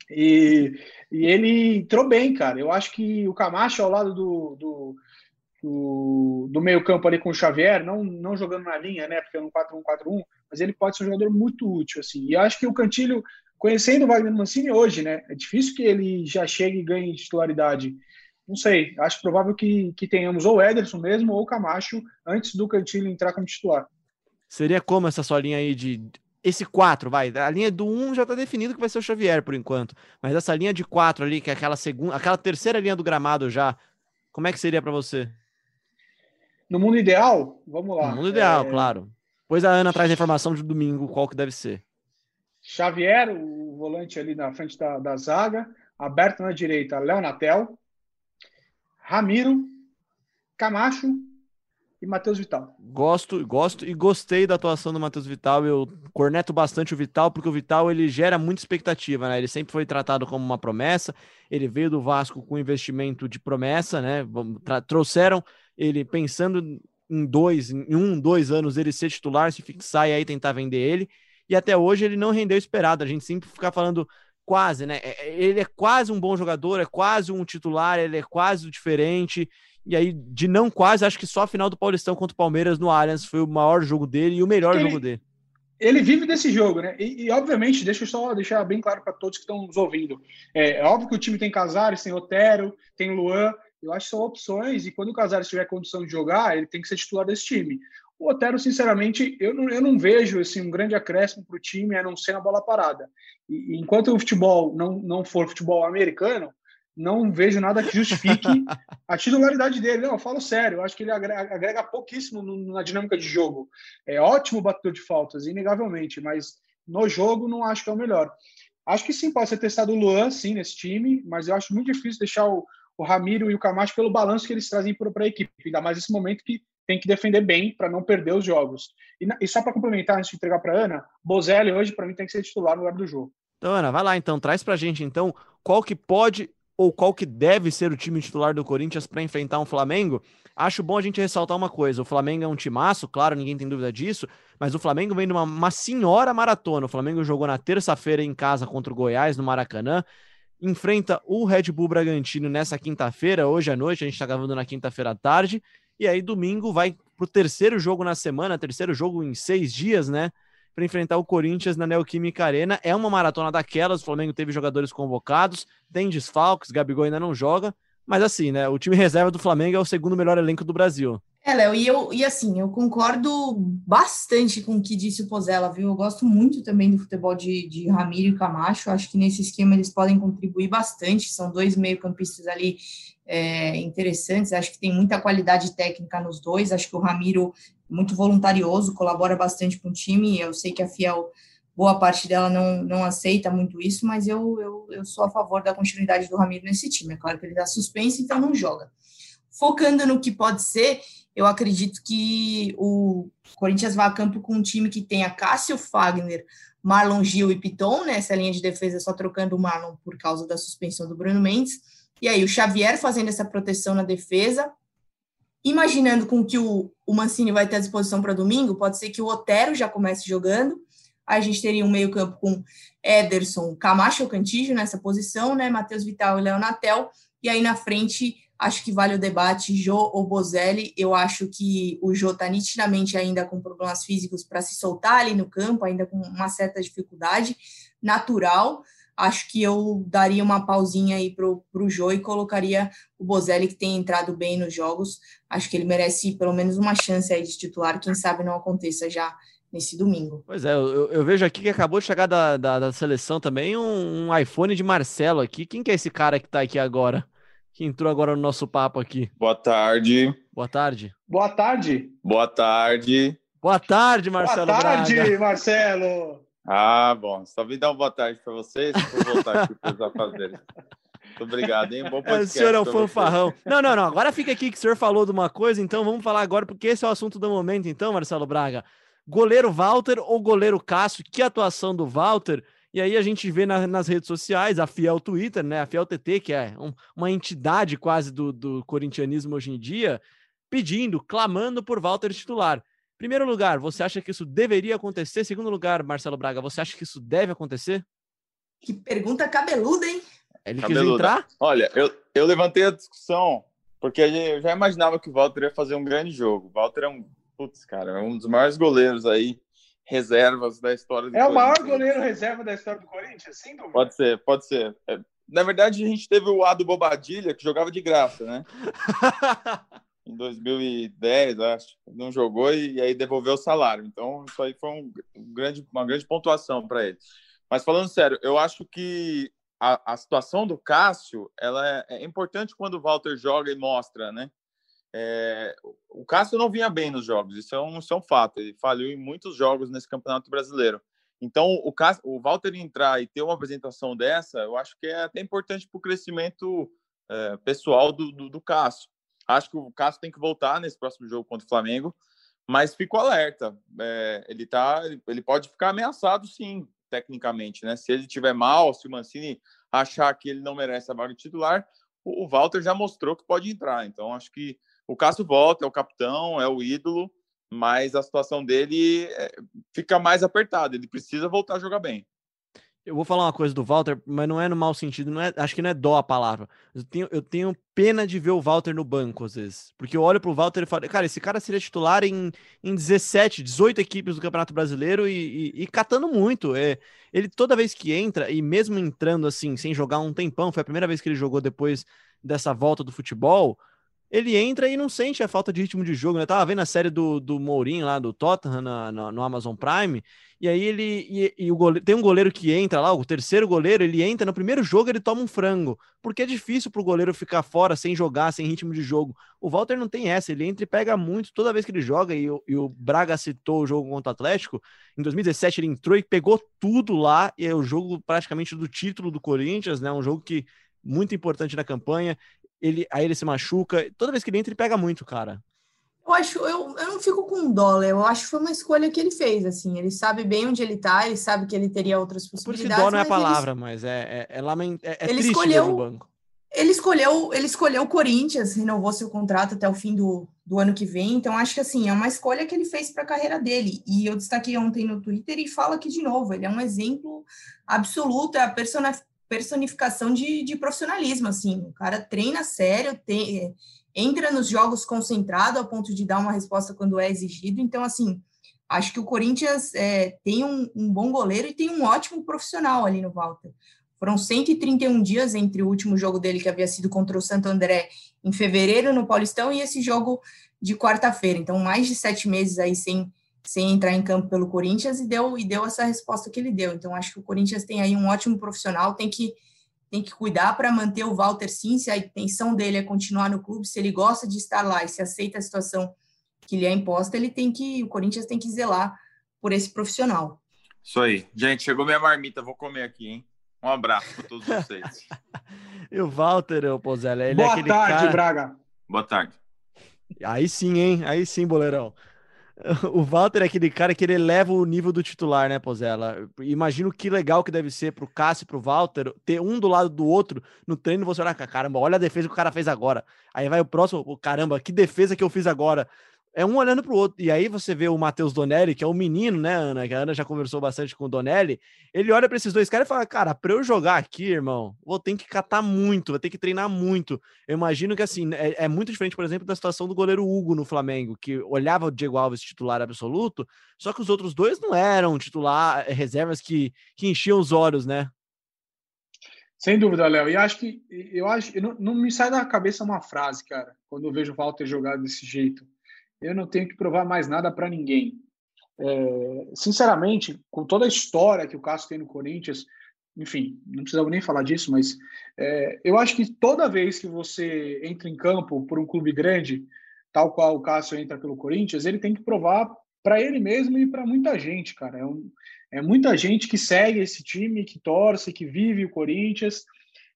S3: E, e ele entrou bem, cara. Eu acho que o Camacho ao lado do, do, do, do meio-campo ali com o Xavier, não, não jogando na linha, né? Porque é um 4-1-4-1, mas ele pode ser um jogador muito útil, assim. E acho que o Cantilho, conhecendo o Wagner Mancini hoje, né? É difícil que ele já chegue e ganhe titularidade não sei, acho provável que, que tenhamos ou o Ederson mesmo ou o Camacho antes do Cantilho entrar como titular.
S2: Seria como essa sua linha aí de. Esse 4, vai. A linha do 1 um já está definido que vai ser o Xavier por enquanto. Mas essa linha de 4 ali, que é aquela segunda, aquela terceira linha do gramado já, como é que seria para você?
S3: No mundo ideal, vamos lá.
S2: No mundo ideal, é... claro. Pois a Ana traz a informação de domingo, qual que deve ser.
S3: Xavier, o volante ali na frente da, da zaga, aberto na direita, Léo Natel, Ramiro, Camacho e Matheus Vital.
S2: Gosto, gosto e gostei da atuação do Matheus Vital. Eu corneto bastante o Vital porque o Vital ele gera muita expectativa, né? Ele sempre foi tratado como uma promessa. Ele veio do Vasco com investimento de promessa, né? Trouxeram ele pensando em dois, em um, dois anos ele ser titular, se fixar e aí tentar vender ele. E até hoje ele não rendeu esperado. A gente sempre fica falando quase, né? É, é, ele é quase um bom jogador, é quase um titular, ele é quase diferente. E aí, de não quase, acho que só a final do Paulistão contra o Palmeiras no Allianz foi o maior jogo dele e o melhor ele, jogo dele.
S3: Ele vive desse jogo, né? E, e obviamente, deixa eu só deixar bem claro para todos que estão nos ouvindo. É, é, óbvio que o time tem Casares, tem Otero, tem Luan. Eu acho que são opções, e quando o Casares tiver condição de jogar, ele tem que ser titular desse time. O Otero, sinceramente, eu não, eu não vejo assim, um grande acréscimo para o time a não ser na bola parada. E, enquanto o futebol não, não for futebol americano, não vejo nada que justifique a titularidade dele. Não, eu falo sério, eu acho que ele agrega, pouquíssimo na dinâmica de jogo. É ótimo batedor de faltas, inegavelmente, mas no jogo não acho que é o melhor. Acho que sim, pode ser testado o Luan, sim, nesse time, mas eu acho muito difícil deixar o, o Ramiro e o Camacho pelo balanço que eles trazem para a equipe, ainda mais nesse momento que tem que defender bem para não perder os jogos. E, e só para complementar, antes de entregar para Ana, Bozelli hoje para mim tem que ser titular no lugar do jogo.
S2: Então, Ana, vai lá então, traz para a gente então qual que pode ou qual que deve ser o time titular do Corinthians para enfrentar um Flamengo. Acho bom a gente ressaltar uma coisa: o Flamengo é um timaço, claro, ninguém tem dúvida disso, mas o Flamengo vem de uma, uma senhora maratona. O Flamengo jogou na terça-feira em casa contra o Goiás, no Maracanã. Enfrenta o Red Bull Bragantino nessa quinta-feira, hoje à noite, a gente está gravando na quinta-feira à tarde, e aí domingo vai para o terceiro jogo na semana, terceiro jogo em seis dias, né? Para enfrentar o Corinthians na Neoquímica Arena. É uma maratona daquelas, o Flamengo teve jogadores convocados, tem desfalques, Gabigol ainda não joga, mas assim, né? O time reserva do Flamengo é o segundo melhor elenco do Brasil.
S4: É, Léo, e, eu, e assim, eu concordo bastante com o que disse o Pozella, viu? Eu gosto muito também do futebol de, de Ramiro e Camacho, acho que nesse esquema eles podem contribuir bastante, são dois meio-campistas ali é, interessantes, acho que tem muita qualidade técnica nos dois, acho que o Ramiro é muito voluntarioso, colabora bastante com o time, eu sei que a Fiel, boa parte dela não, não aceita muito isso, mas eu, eu, eu sou a favor da continuidade do Ramiro nesse time, é claro que ele dá suspense, então não joga. Focando no que pode ser, eu acredito que o Corinthians vai a campo com um time que tenha Cássio Fagner, Marlon Gil e Piton, né? Essa linha de defesa só trocando o Marlon por causa da suspensão do Bruno Mendes. E aí o Xavier fazendo essa proteção na defesa. Imaginando com que o, o Mancini vai ter à disposição para domingo, pode ser que o Otero já comece jogando. Aí a gente teria um meio-campo com Ederson, Camacho ou Cantígio nessa posição, né? Matheus Vital e Leonatel. E aí na frente Acho que vale o debate Jô ou Bozelli. Eu acho que o Jô está nitidamente ainda com problemas físicos para se soltar ali no campo, ainda com uma certa dificuldade natural. Acho que eu daria uma pausinha aí para o Jô e colocaria o Bozelli, que tem entrado bem nos jogos. Acho que ele merece pelo menos uma chance aí de titular. Quem sabe não aconteça já nesse domingo.
S2: Pois é, eu, eu, vejo aqui que acabou de chegar da, da, da seleção também um, um, iPhone de Marcelo aqui. Quem que é esse cara que está aqui agora? Que entrou agora no nosso papo aqui.
S5: Boa tarde.
S2: Boa tarde.
S3: Boa tarde.
S5: Boa tarde.
S2: Boa tarde, Marcelo.
S3: Boa tarde,
S2: Braga.
S3: Marcelo.
S5: Ah, bom. Só vim dar uma boa tarde para vocês, vou voltar aqui para os afazeres. Muito obrigado, hein? Bom
S2: podcast. É, o senhor é um fanfarrão. Não, não, não. Agora fica aqui que o senhor falou de uma coisa, então vamos falar agora, porque esse é o assunto do momento, então, Marcelo Braga. Goleiro Walter ou goleiro Cássio? Que atuação do Walter? E aí a gente vê na, nas redes sociais a Fiel Twitter, né? A Fiel TT, que é um, uma entidade quase do, do corintianismo hoje em dia, pedindo, clamando por Walter titular. Primeiro lugar, você acha que isso deveria acontecer? Segundo lugar, Marcelo Braga, você acha que isso deve acontecer?
S4: Que pergunta cabeluda, hein?
S2: Ele cabeluda. quis entrar?
S5: Olha, eu, eu levantei a discussão porque eu já imaginava que o Walter ia fazer um grande jogo. O Walter é um, putz, cara, é um dos maiores goleiros aí reservas da história do
S3: É o maior goleiro reserva da história do Corinthians, sim,
S5: Pode ser, pode ser. É, na verdade, a gente teve o Ado Bobadilha, que jogava de graça, né? em 2010, acho. Não jogou e, e, aí devolveu o salário. Então, isso aí foi um, um grande, uma grande pontuação para ele. Mas falando sério, eu acho que a, a situação do Cássio ela é, é importante quando o Walter joga e mostra, né? É, o Cássio não vinha bem nos jogos, isso é, um, isso é um fato. Ele falhou em muitos jogos nesse Campeonato Brasileiro. Então, o, Cássio, o Walter entrar e ter uma apresentação dessa, eu acho que é até importante para o crescimento é, pessoal do, do, do, Cássio. Acho que o Cássio tem que voltar nesse próximo jogo contra o Flamengo, mas fico alerta. É, ele, tá, ele pode ficar ameaçado, sim, tecnicamente. Né? Se ele tiver mal, se o Mancini achar que ele não merece a vaga de titular, o, o Walter já mostrou que pode entrar. Então, acho que o Cássio volta, é o capitão, é o ídolo, mas a situação dele é, fica mais apertada. Ele precisa voltar a jogar bem.
S2: Eu vou falar uma coisa do Walter, mas não é no mau sentido, não é, acho que não é dó a palavra. Eu tenho, eu tenho pena de ver o Walter no banco, às vezes. Porque eu olho pro Walter e falo, cara, esse cara seria titular em, em 17, 18 equipes do Campeonato Brasileiro e, e, e catando muito. É, ele toda vez que entra, e mesmo entrando assim, sem jogar um tempão, foi a primeira vez que ele jogou depois dessa volta do futebol ele entra e não sente a falta de ritmo de jogo. Né? Eu tava vendo a série do, do Mourinho lá, do Tottenham, na, na, no Amazon Prime, e aí ele. E, e o goleiro, tem um goleiro que entra lá, o terceiro goleiro, ele entra no primeiro jogo, ele toma um frango, porque é difícil pro goleiro ficar fora sem jogar, sem ritmo de jogo. O Walter não tem essa, ele entra e pega muito toda vez que ele joga, e, e o Braga citou o jogo contra o Atlético. Em 2017 ele entrou e pegou tudo lá, e é o jogo praticamente do título do Corinthians, né? Um jogo que muito importante na campanha ele, aí ele se machuca. Toda vez que ele entra, ele pega muito, cara.
S4: Eu acho, eu, eu não fico com dólar, eu acho que foi uma escolha que ele fez, assim, ele sabe bem onde ele tá, ele sabe que ele teria outras possibilidades.
S2: Por isso dó não é a palavra, ele, mas é, é, é, lament, é, é
S4: ele escolheu, no banco. Ele escolheu, ele escolheu o Corinthians, renovou seu contrato até o fim do, do ano que vem, então acho que assim, é uma escolha que ele fez para a carreira dele, e eu destaquei ontem no Twitter e falo aqui de novo, ele é um exemplo absoluto, é a personificação de, de profissionalismo, assim. O cara treina sério, tem, entra nos jogos concentrado ao ponto de dar uma resposta quando é exigido. Então, assim, acho que o Corinthians é, tem um, um, bom goleiro e tem um ótimo profissional ali no Walter. Foram 131 dias entre o último jogo dele, que havia sido contra o Santo André, em fevereiro, no Paulistão, e esse jogo de quarta-feira. Então, mais de sete meses aí sem sem entrar em campo pelo Corinthians e deu, e deu essa resposta que ele deu. Então, acho que o Corinthians tem aí um ótimo profissional, tem que, tem que cuidar para manter o Walter sim, se a intenção dele é continuar no clube, se ele gosta de estar lá e se aceita a situação que lhe é imposta, ele tem que, o Corinthians tem que zelar por esse profissional.
S5: Isso aí. Gente, chegou minha marmita, vou comer aqui, hein? Um abraço para todos vocês.
S2: e o Walter, o Pozella, ele
S3: Boa
S2: é
S3: tarde,
S2: cara...
S3: Braga.
S5: Boa tarde.
S2: Aí sim, hein? Aí sim, boleirão. O Walter é aquele cara que ele eleva o nível do titular, né, Pozella? Imagino que legal que deve ser pro Cássio e pro Walter ter um do lado do outro no treino você olhar, caramba, olha a defesa que o cara fez agora. Aí vai o próximo, caramba, que defesa que eu fiz agora é um olhando para o outro. E aí você vê o Matheus Donelli, que é um menino, né, Ana? Que a Ana já conversou bastante com o Donelli. Ele olha para esses dois caras e fala: Cara, para eu jogar aqui, irmão, vou ter que catar muito, vou ter que treinar muito. Eu imagino que, assim, é, é, muito diferente, por exemplo, da situação do goleiro Hugo no Flamengo, que olhava o Diego Alves titular absoluto, só que os outros dois não eram titular, eh, reservas que, que enchiam os olhos, né?
S3: Sem dúvida, Léo. E acho que eu acho, não, não me sai da cabeça uma frase, cara, quando eu vejo o Walter jogar desse jeito eu não tenho que provar mais nada para ninguém. É, sinceramente, com toda a história que o Cássio tem no Corinthians, enfim, não precisamos nem falar disso, mas é, eu acho que toda vez que você entra em campo por um clube grande, tal qual o Cássio entra pelo Corinthians, ele tem que provar para ele mesmo e para muita gente, cara. É, um, é muita gente que segue esse time, que torce, que vive o Corinthians.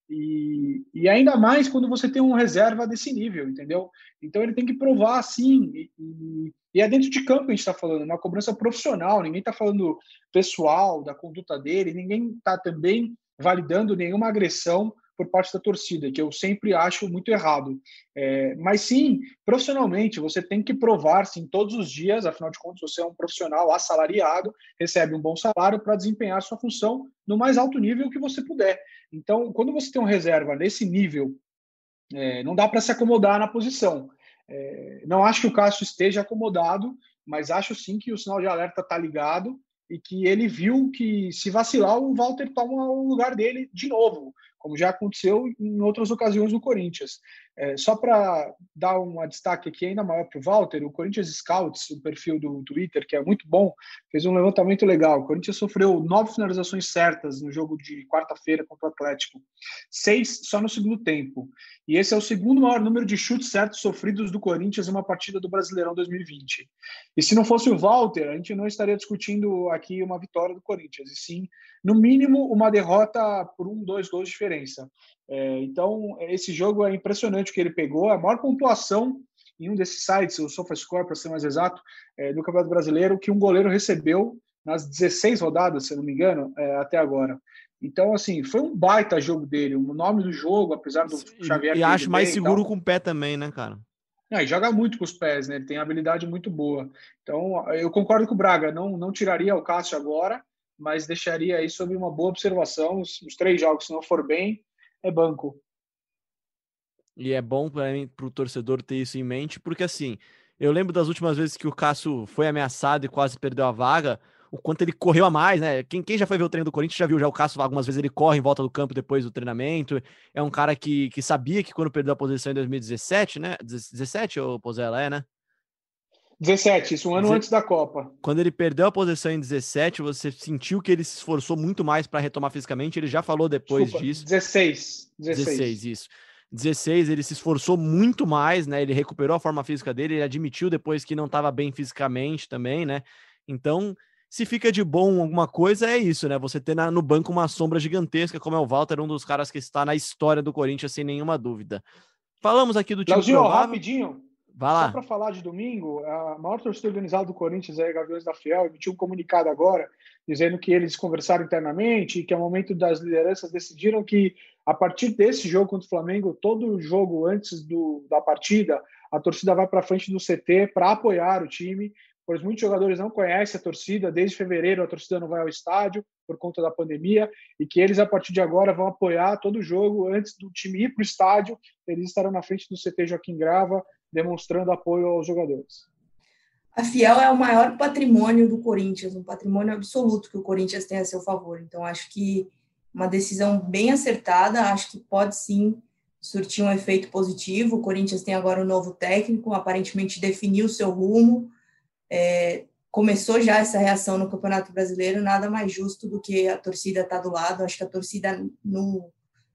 S3: E, e, ainda mais quando você tem um reserva desse nível, entendeu? Então ele tem que provar sim. E, e, e é dentro de campo que a gente está falando, uma cobrança profissional, ninguém está falando pessoal, da conduta dele, ninguém está também validando nenhuma agressão por parte da torcida, que eu sempre acho muito errado. É, mas sim, profissionalmente, você tem que provar sim todos os dias, afinal de contas, você é um profissional assalariado, recebe um bom salário para desempenhar sua função no mais alto nível que você puder. Então, quando você tem um reserva nesse nível, é, não dá para se acomodar na posição. É, não acho que o Cássio esteja acomodado, mas acho sim que o sinal de alerta está ligado e que ele viu que se vacilar, o Walter toma o lugar dele de novo como já aconteceu em outras ocasiões no Corinthians. É, só para dar um destaque aqui ainda maior para o Walter, o Corinthians Scouts, o perfil do Twitter, que é muito bom, fez um levantamento legal. O Corinthians sofreu nove finalizações certas no jogo de quarta-feira contra o Atlético, seis só no segundo tempo. E esse é o segundo maior número de chutes certos sofridos do Corinthians em uma partida do Brasileirão 2020. E se não fosse o Walter, a gente não estaria discutindo aqui uma vitória do Corinthians, e sim, no mínimo, uma derrota por um, dois gols de. É, então, esse jogo é impressionante que ele pegou, a maior pontuação em um desses sites, o SofaScore, para ser mais exato, é, do Campeonato Brasileiro, que um goleiro recebeu nas 16 rodadas, se não me engano, é, até agora. Então, assim, foi um baita jogo dele. O nome do jogo, apesar do Xavier.
S2: E acho mais seguro com o pé também, né, cara?
S3: É, joga muito com os pés, né? Ele tem habilidade muito boa. Então, eu concordo com o Braga, não, não tiraria o Cássio agora, mas deixaria aí sob uma boa observação. Os, os três jogos, se não for bem, é banco.
S2: E é bom para o torcedor ter isso em mente, porque assim, eu lembro das últimas vezes que o Cássio foi ameaçado e quase perdeu a vaga, o quanto ele correu a mais, né? Quem, quem já foi ver o treino do Corinthians já viu já o Cássio algumas vezes ele corre em volta do campo depois do treinamento. É um cara que, que sabia que quando perdeu a posição em 2017, né? 17 ou Pozella é, né?
S3: 17, isso um ano antes da Copa.
S2: Quando ele perdeu a posição em 17, você sentiu que ele se esforçou muito mais para retomar fisicamente. Ele já falou depois Desculpa, disso.
S3: 16,
S2: 16. 16, isso. 16, ele se esforçou muito mais, né? Ele recuperou a forma física dele, ele admitiu depois que não estava bem fisicamente também, né? Então, se fica de bom alguma coisa, é isso, né? Você ter na, no banco uma sombra gigantesca, como é o Walter, um dos caras que está na história do Corinthians, sem nenhuma dúvida. Falamos aqui do time
S3: Leozinho, provável. rapidinho,
S2: Vai lá.
S3: Só para falar de domingo, a maior torcida organizada do Corinthians, é a Gaviões da Fiel, emitiu um comunicado agora dizendo que eles conversaram internamente e que, ao momento das lideranças, decidiram que, a partir desse jogo contra o Flamengo, todo jogo antes do, da partida, a torcida vai para frente do CT para apoiar o time, pois muitos jogadores não conhecem a torcida, desde fevereiro a torcida não vai ao estádio por conta da pandemia, e que eles, a partir de agora, vão apoiar todo jogo. Antes do time ir para o estádio, eles estarão na frente do CT Joaquim Grava, demonstrando apoio aos jogadores.
S4: A Fiel é o maior patrimônio do Corinthians, um patrimônio absoluto que o Corinthians tem a seu favor. Então, acho que uma decisão bem acertada, acho que pode sim surtir um efeito positivo. O Corinthians tem agora um novo técnico, aparentemente definiu o seu rumo, é, começou já essa reação no Campeonato Brasileiro, nada mais justo do que a torcida estar tá do lado. Acho que a torcida no,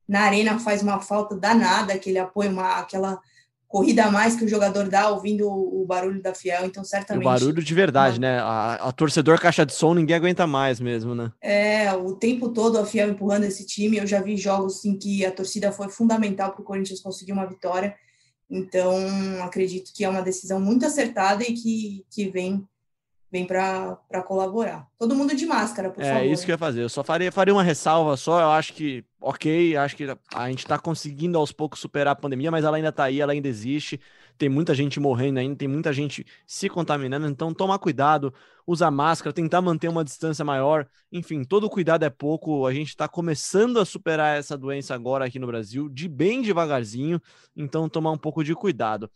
S4: na arena faz uma falta danada, aquele apoio, uma, aquela corrida a mais que o jogador dá ouvindo o, barulho da Fiel, então certamente...
S2: O barulho de verdade, né? A, a, torcedor caixa de som ninguém aguenta mais mesmo, né?
S4: É, o tempo todo a Fiel empurrando esse time, eu já vi jogos em que a torcida foi fundamental para o Corinthians conseguir uma vitória, então acredito que é uma decisão muito acertada e que, que vem vem para colaborar. Todo mundo de máscara, por
S2: é,
S4: favor.
S2: É isso que eu ia fazer. Eu só faria, faria uma ressalva só. Eu acho que, ok, acho que a gente está conseguindo aos poucos superar a pandemia, mas ela ainda está aí, ela ainda existe. Tem muita gente morrendo ainda, tem muita gente se contaminando. Então, tomar cuidado, usar máscara, tentar manter uma distância maior. Enfim, todo cuidado é pouco. A gente está começando a superar essa doença agora aqui no Brasil, de bem devagarzinho. Então, tomar um pouco de cuidado.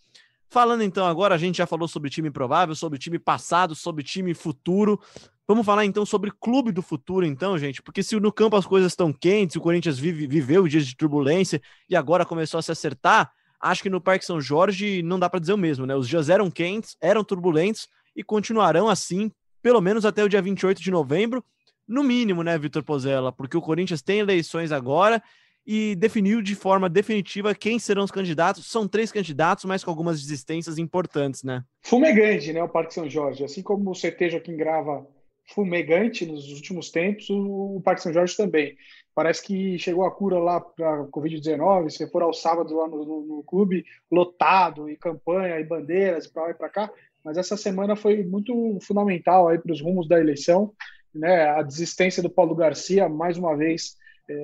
S2: Falando então agora, a gente já falou sobre time provável, sobre time passado, sobre time futuro. Vamos falar então sobre clube do futuro, então, gente, porque se no campo as coisas estão quentes, o Corinthians vive, viveu dias de turbulência e agora começou a se acertar, acho que no Parque São Jorge não dá para dizer o mesmo, né? Os dias eram quentes, eram turbulentos e continuarão assim, pelo menos até o dia 28 de novembro, no mínimo, né, Vitor Pozella? Porque o Corinthians tem eleições agora e definiu de forma definitiva quem serão os candidatos. São três candidatos, mas com algumas desistências importantes, né?
S3: Fumegante, né? O Parque São Jorge. Assim como o CT Joaquim Grava fumegante nos últimos tempos, o Parque São Jorge também. Parece que chegou a cura lá para a Covid-19. Se for ao sábado lá no, no, no, clube, lotado, e campanha, e bandeiras, para lá e para cá. Mas essa semana foi muito fundamental aí para os rumos da eleição. Né? A desistência do Paulo Garcia, mais uma vez,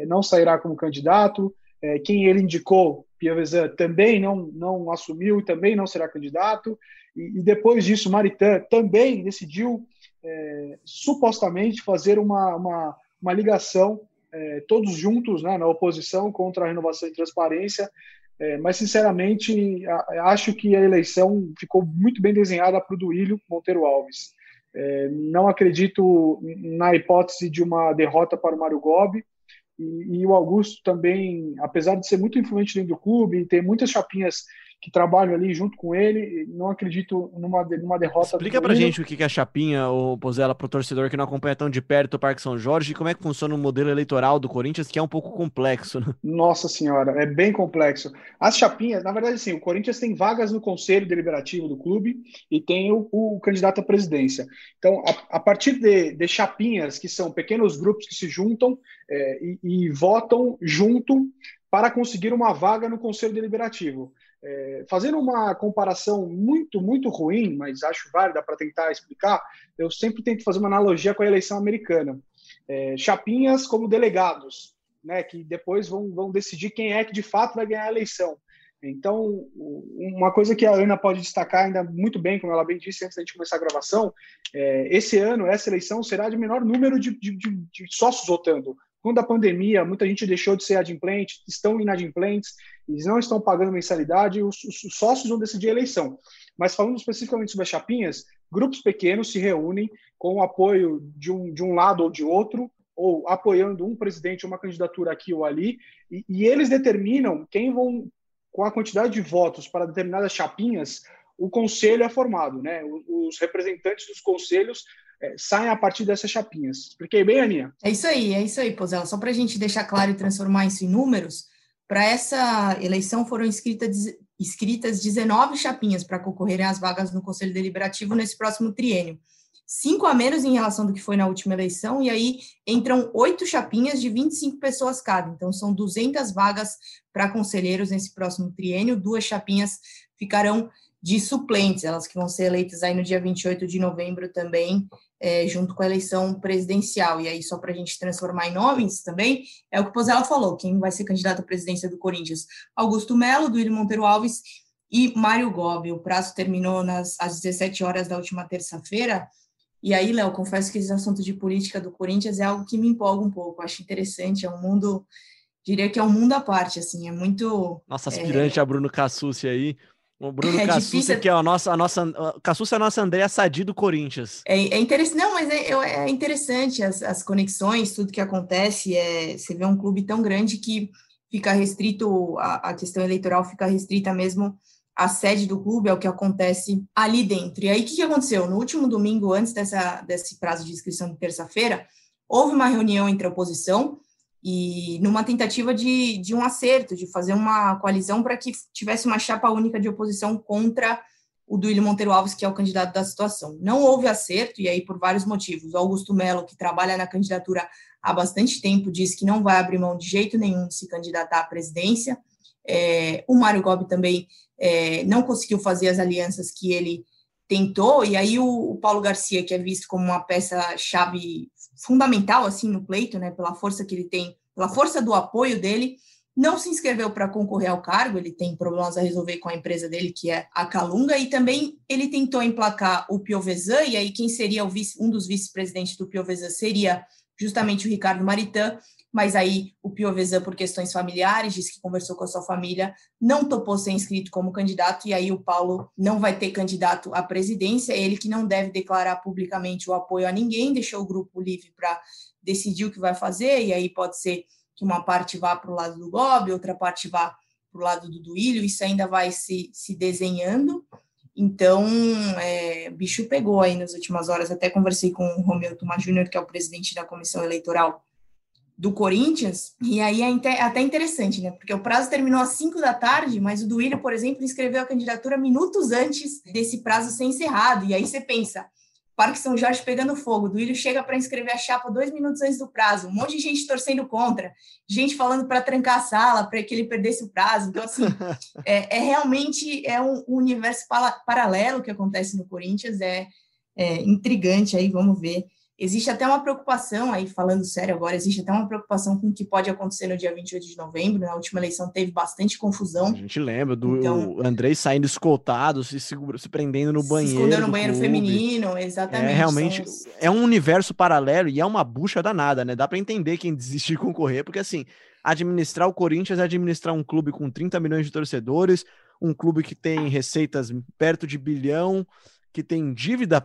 S3: não sairá como candidato. É, quem ele indicou, Piavezan, também não, não assumiu e também não será candidato. E, e depois disso, Maritan também decidiu é, supostamente fazer uma, uma, uma ligação, é, todos juntos né, na oposição contra a renovação e transparência. É, mas, sinceramente, a, acho que a eleição ficou muito bem desenhada para o Duílio Monteiro Alves. É, não acredito na hipótese de uma derrota para o Mário Gobi. E, e, o Augusto também, apesar de ser muito influente dentro do clube ter muitas chapinhas que trabalham ali junto com ele. Não acredito numa, numa derrota.
S2: Explica pra gente o que é a chapinha, o Pozella, pro torcedor que não acompanha tão de perto o Parque São Jorge, e como é que funciona o modelo eleitoral do Corinthians, que é um pouco complexo. Né?
S3: Nossa senhora, é bem complexo. As chapinhas, na verdade, sim, o Corinthians tem vagas no conselho deliberativo do clube e tem o, o candidato à presidência. Então, a, a partir de, de, chapinhas, que são pequenos grupos que se juntam é, e, e votam junto para conseguir uma vaga no conselho deliberativo. É, fazendo uma comparação muito, muito ruim, mas acho válida para tentar explicar, eu sempre tento fazer uma analogia com a eleição americana. É, chapinhas como delegados, né, que depois vão, vão decidir quem é que de fato vai ganhar a eleição. Então, uma coisa que a Ana pode destacar ainda muito bem, como ela bem disse antes da gente começar a gravação, é, esse ano, essa eleição será de menor número de, de, de sócios votando. Quando a pandemia, muita gente deixou de ser adimplente, estão inadimplentes, eles não estão pagando mensalidade, os, os sócios vão decidir a eleição. Mas falando especificamente sobre as chapinhas, grupos pequenos se reúnem com o apoio de um, de um lado ou de outro, ou apoiando um presidente uma candidatura aqui ou ali, e, e eles determinam quem vão, com a quantidade de votos para determinadas chapinhas, o conselho é formado, né? Os representantes dos conselhos é, saem a partir dessas chapinhas. Expliquei bem, Aninha?
S4: É isso aí, é isso aí, Pozella. Só para a gente deixar claro e transformar isso em números, para essa eleição foram inscritas, inscritas 19 chapinhas para concorrerem às vagas no Conselho Deliberativo nesse próximo triênio. Cinco a menos em relação do que foi na última eleição, e aí entram oito chapinhas de 25 pessoas cada. Então, são 200 vagas para conselheiros nesse próximo triênio. Duas chapinhas ficarão de suplentes, elas que vão ser eleitas aí no dia 28 de novembro também, é, junto com a eleição presidencial. E aí, só para a gente transformar em nomes também, é o que o Pozella falou: quem vai ser candidato à presidência do Corinthians? Augusto Melo, do Monteiro Alves e Mário Gobi. O prazo terminou nas, às 17 horas da última terça-feira. E aí, Léo, confesso que esse assunto de política do Corinthians é algo que me empolga um pouco. Acho interessante, é um mundo, diria que é um mundo à parte, assim, é muito...
S2: Nossa aspirante
S4: é...
S2: a Bruno Cassucci aí. O Bruno é Cassucci, difícil... que é a nossa, a nossa, Cassucci é a nossa Andréa Sadi do Corinthians.
S4: É, é interessante, não, mas é, é interessante as, as conexões, tudo que acontece, é, você vê um clube tão grande que fica restrito, a, a questão eleitoral fica restrita mesmo à sede do clube, é o que acontece ali dentro. E aí, o que, que aconteceu? No último domingo, antes dessa, desse prazo de inscrição de terça-feira, houve uma reunião entre a oposição e numa tentativa de, de um acerto, de fazer uma coalizão para que tivesse uma chapa única de oposição contra o Duílio Monteiro Alves, que é o candidato da situação. Não houve acerto, e aí por vários motivos. O Augusto Melo, que trabalha na candidatura há bastante tempo, disse que não vai abrir mão de jeito nenhum de se candidatar à presidência. É, o Mário Gobi também é, não conseguiu fazer as alianças que ele tentou, e aí o, o Paulo Garcia, que é visto como uma peça-chave fundamental assim no pleito, né, pela força que ele tem, pela força do apoio dele, não se inscreveu para concorrer ao cargo, ele tem problemas a resolver com a empresa dele, que é a Calunga, e também ele tentou emplacar o Piovesan, e aí quem seria vice, um dos vice-presidentes do Piovesan seria justamente o Ricardo Maritã, mas aí o Piovesan, por questões familiares, disse que conversou com a sua família, não topou ser inscrito como candidato, e aí o Paulo não vai ter candidato à presidência, ele que não deve declarar publicamente o apoio a ninguém, deixou o grupo livre para decidir o que vai fazer, e aí pode ser que uma parte vá para o lado do Gobi, outra parte vá para o lado do Duílio, isso ainda vai se, se desenhando, então, é, bicho pegou aí nas últimas horas. Até conversei com o Romeu Tomás Júnior, que é o presidente da comissão eleitoral do Corinthians, e aí é até interessante, né? Porque o prazo terminou às 5 da tarde, mas o Duílio, por exemplo, inscreveu a candidatura minutos antes desse prazo ser encerrado. E aí você pensa, Parque São Jorge pegando fogo, Duílio chega para inscrever a chapa dois minutos antes do prazo, um monte de gente torcendo contra, gente falando para trancar a sala, para que ele perdesse o prazo. Então, assim, é, é realmente é um universo paralelo que acontece no Corinthians, é, é intrigante aí, vamos ver Existe até uma preocupação, aí falando sério agora, existe até uma preocupação com o que pode acontecer no dia 28 de novembro. Na última eleição teve bastante confusão. A
S2: gente lembra do então, Andrei saindo escoltado, se, se prendendo no banheiro. Se escondendo
S4: no banheiro clube. feminino, exatamente.
S2: É realmente são... é um universo paralelo e é uma bucha danada, né? Dá para entender quem desistir de concorrer, porque assim, administrar o Corinthians é administrar um clube com 30 milhões de torcedores, um clube que tem receitas perto de bilhão, que tem dívida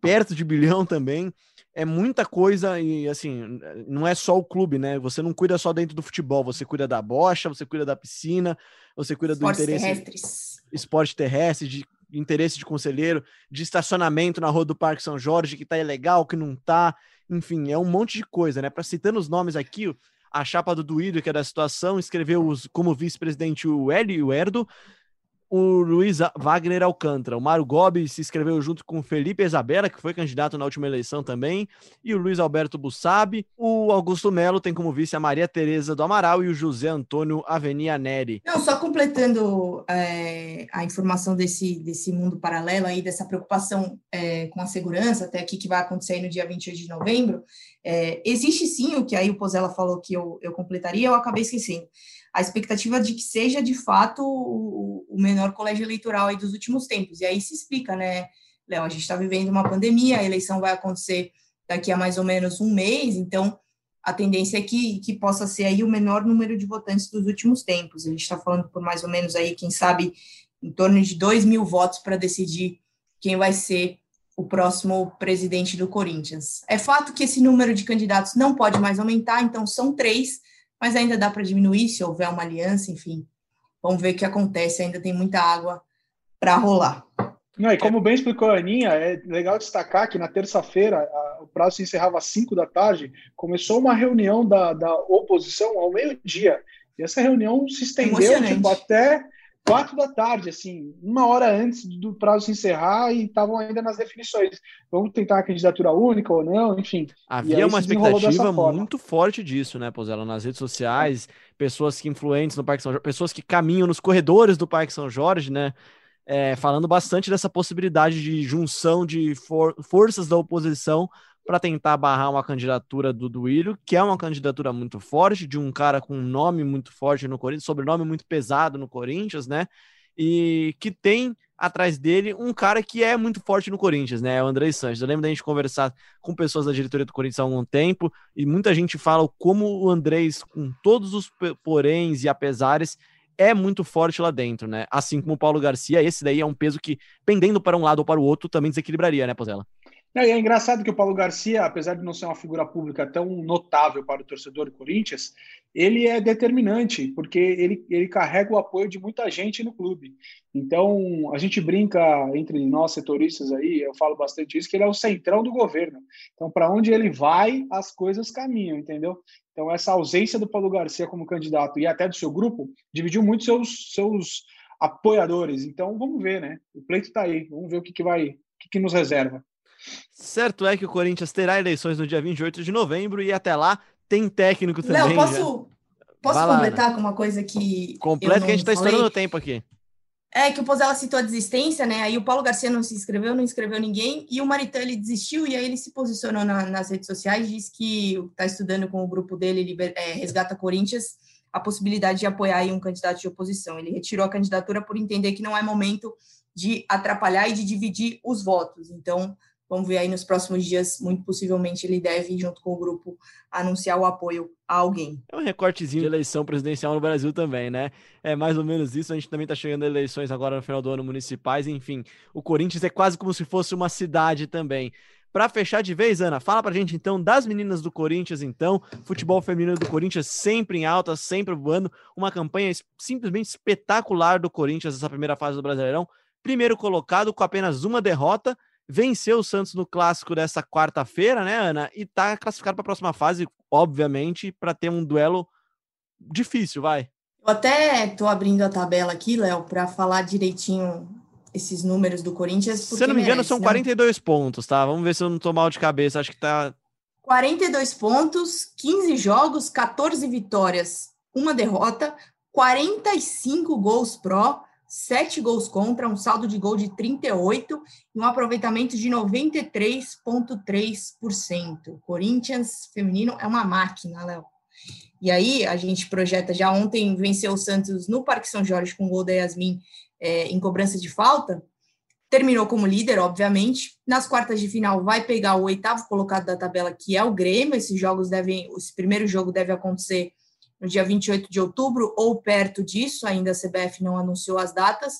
S2: perto de bilhão também é muita coisa e assim, não é só o clube, né? Você não cuida só dentro do futebol, você cuida da bocha, você cuida da piscina, você cuida Esportes do interesse
S4: terrestres.
S2: esporte terrestre, de interesse de conselheiro, de estacionamento na rua do Parque São Jorge, que tá ilegal, que não tá, enfim, é um monte de coisa, né? Para citando os nomes aqui, a chapa do Duílio, que é da situação, escreveu os, como vice-presidente o Hélio e o Erdo, o Luiz Wagner Alcântara. O Mário Gobi se inscreveu junto com Felipe Isabela, que foi candidato na última eleição também, e o Luiz Alberto Bussabi. O Augusto Melo tem como vice a Maria Tereza do Amaral e o José Antônio Avenia Neri.
S4: Não, só completando é, a informação desse, desse mundo paralelo aí, dessa preocupação é, com a segurança, até aqui que vai acontecer no dia 28 de novembro, é, existe sim o que aí o Pozella falou que eu, eu completaria, eu acabei esquecendo a expectativa de que seja de fato o, o menor colégio eleitoral aí dos últimos tempos. E aí se explica, né, Léo? A gente está vivendo uma pandemia, a eleição vai acontecer daqui a mais ou menos um mês, então a tendência é que, que possa ser aí o menor número de votantes dos últimos tempos. A gente está falando por mais ou menos aí, quem sabe, em torno de 2 mil votos para decidir quem vai ser o próximo presidente do Corinthians. É fato que esse número de candidatos não pode mais aumentar, então são três, mas ainda dá para diminuir se houver uma aliança, enfim. Vamos ver o que acontece, ainda tem muita água para rolar.
S3: Não, e como bem explicou a Aninha, é legal destacar que na terça-feira, o prazo se encerrava às 5 da tarde, começou uma reunião da, da oposição ao meio-dia. E essa reunião se estendeu tipo, até quatro da tarde, assim, uma hora antes do prazo se encerrar e estavam ainda nas definições. Vamos tentar a candidatura única ou não, enfim.
S2: Havia uma expectativa muito forte disso, né, Pozella, nas redes sociais, pessoas que influentes no Parque São Jorge, pessoas que caminham nos corredores do Parque São Jorge, né, é, falando bastante dessa possibilidade de junção de for forças da oposição para tentar barrar uma candidatura do Duílio, que é uma candidatura muito forte, de um cara com um nome muito forte no Corinthians, sobrenome muito pesado no Corinthians, né? e que tem atrás dele um cara que é muito forte no Corinthians, né? O André Sanches. Eu lembro da gente conversar com pessoas da diretoria do Corinthians há algum tempo e muita gente fala como o Andrés, com todos os poréns e apesares, é muito forte lá dentro, né? Assim como o Paulo Garcia, esse daí é um peso que, pendendo para um lado ou para o outro, também desequilibraria, né, Pozella?
S3: É, é engraçado que o Paulo Garcia, apesar de não ser uma figura pública tão notável para o torcedor do Corinthians, ele é determinante, porque ele, ele carrega o apoio de muita gente no clube. Então, a gente brinca entre nós setoristas aí, eu falo bastante isso, que ele é o centrão do governo. Então, para onde ele vai, as coisas caminham, entendeu? Então, essa ausência do Paulo Garcia como candidato e até do seu grupo dividiu muito seus, seus apoiadores. Então, vamos ver, né? O pleito está aí, vamos ver o que, que vai, o que, que nos reserva.
S2: Certo é que o Corinthians terá eleições no dia 28 de novembro e até lá tem técnico também.
S4: Léo, posso, posso completar com uma coisa que.
S2: Completo que a gente está estourando o tempo aqui.
S4: É que o Pozella citou a desistência, né? Aí o Paulo Garcia não se inscreveu, não inscreveu ninguém, e o Maritã ele desistiu, e aí ele se posicionou na, nas redes sociais, diz que está estudando com o grupo dele, Liber, é, Resgata Corinthians, a possibilidade de apoiar um candidato de oposição. Ele retirou a candidatura por entender que não é momento de atrapalhar e de dividir os votos. Então, Vamos ver aí nos próximos dias, muito possivelmente ele deve, junto com o grupo, anunciar o apoio a alguém.
S2: É um recortezinho de eleição presidencial no Brasil também, né? É mais ou menos isso. A gente também está chegando a eleições agora no final do ano municipais. Enfim, o Corinthians é quase como se fosse uma cidade também. Para fechar de vez, Ana, fala pra gente então das meninas do Corinthians, então. Futebol feminino do Corinthians sempre em alta, sempre voando. Uma campanha simplesmente espetacular do Corinthians nessa primeira fase do Brasileirão. Primeiro colocado com apenas uma derrota venceu o Santos no clássico dessa quarta-feira, né, Ana? E tá classificado para a próxima fase, obviamente, para ter um duelo difícil, vai.
S4: Eu até tô abrindo a tabela aqui, Léo, para falar direitinho esses números do Corinthians.
S2: Se eu não me engano, merece, são 42 né? pontos, tá? Vamos ver se eu não tô mal de cabeça. Acho que tá.
S4: 42 pontos, 15 jogos, 14 vitórias, uma derrota, 45 gols pró, sete gols contra, um saldo de gol de 38 e um aproveitamento de 93,3%. Corinthians feminino é uma máquina, Léo. E aí, a gente projeta já ontem venceu o Santos no Parque São Jorge com gol da Yasmin é, em cobrança de falta. Terminou como líder, obviamente. Nas quartas de final, vai pegar o oitavo colocado da tabela, que é o Grêmio. Esses jogos devem, esse primeiro jogo deve acontecer no dia 28 de outubro ou perto disso, ainda a CBF não anunciou as datas,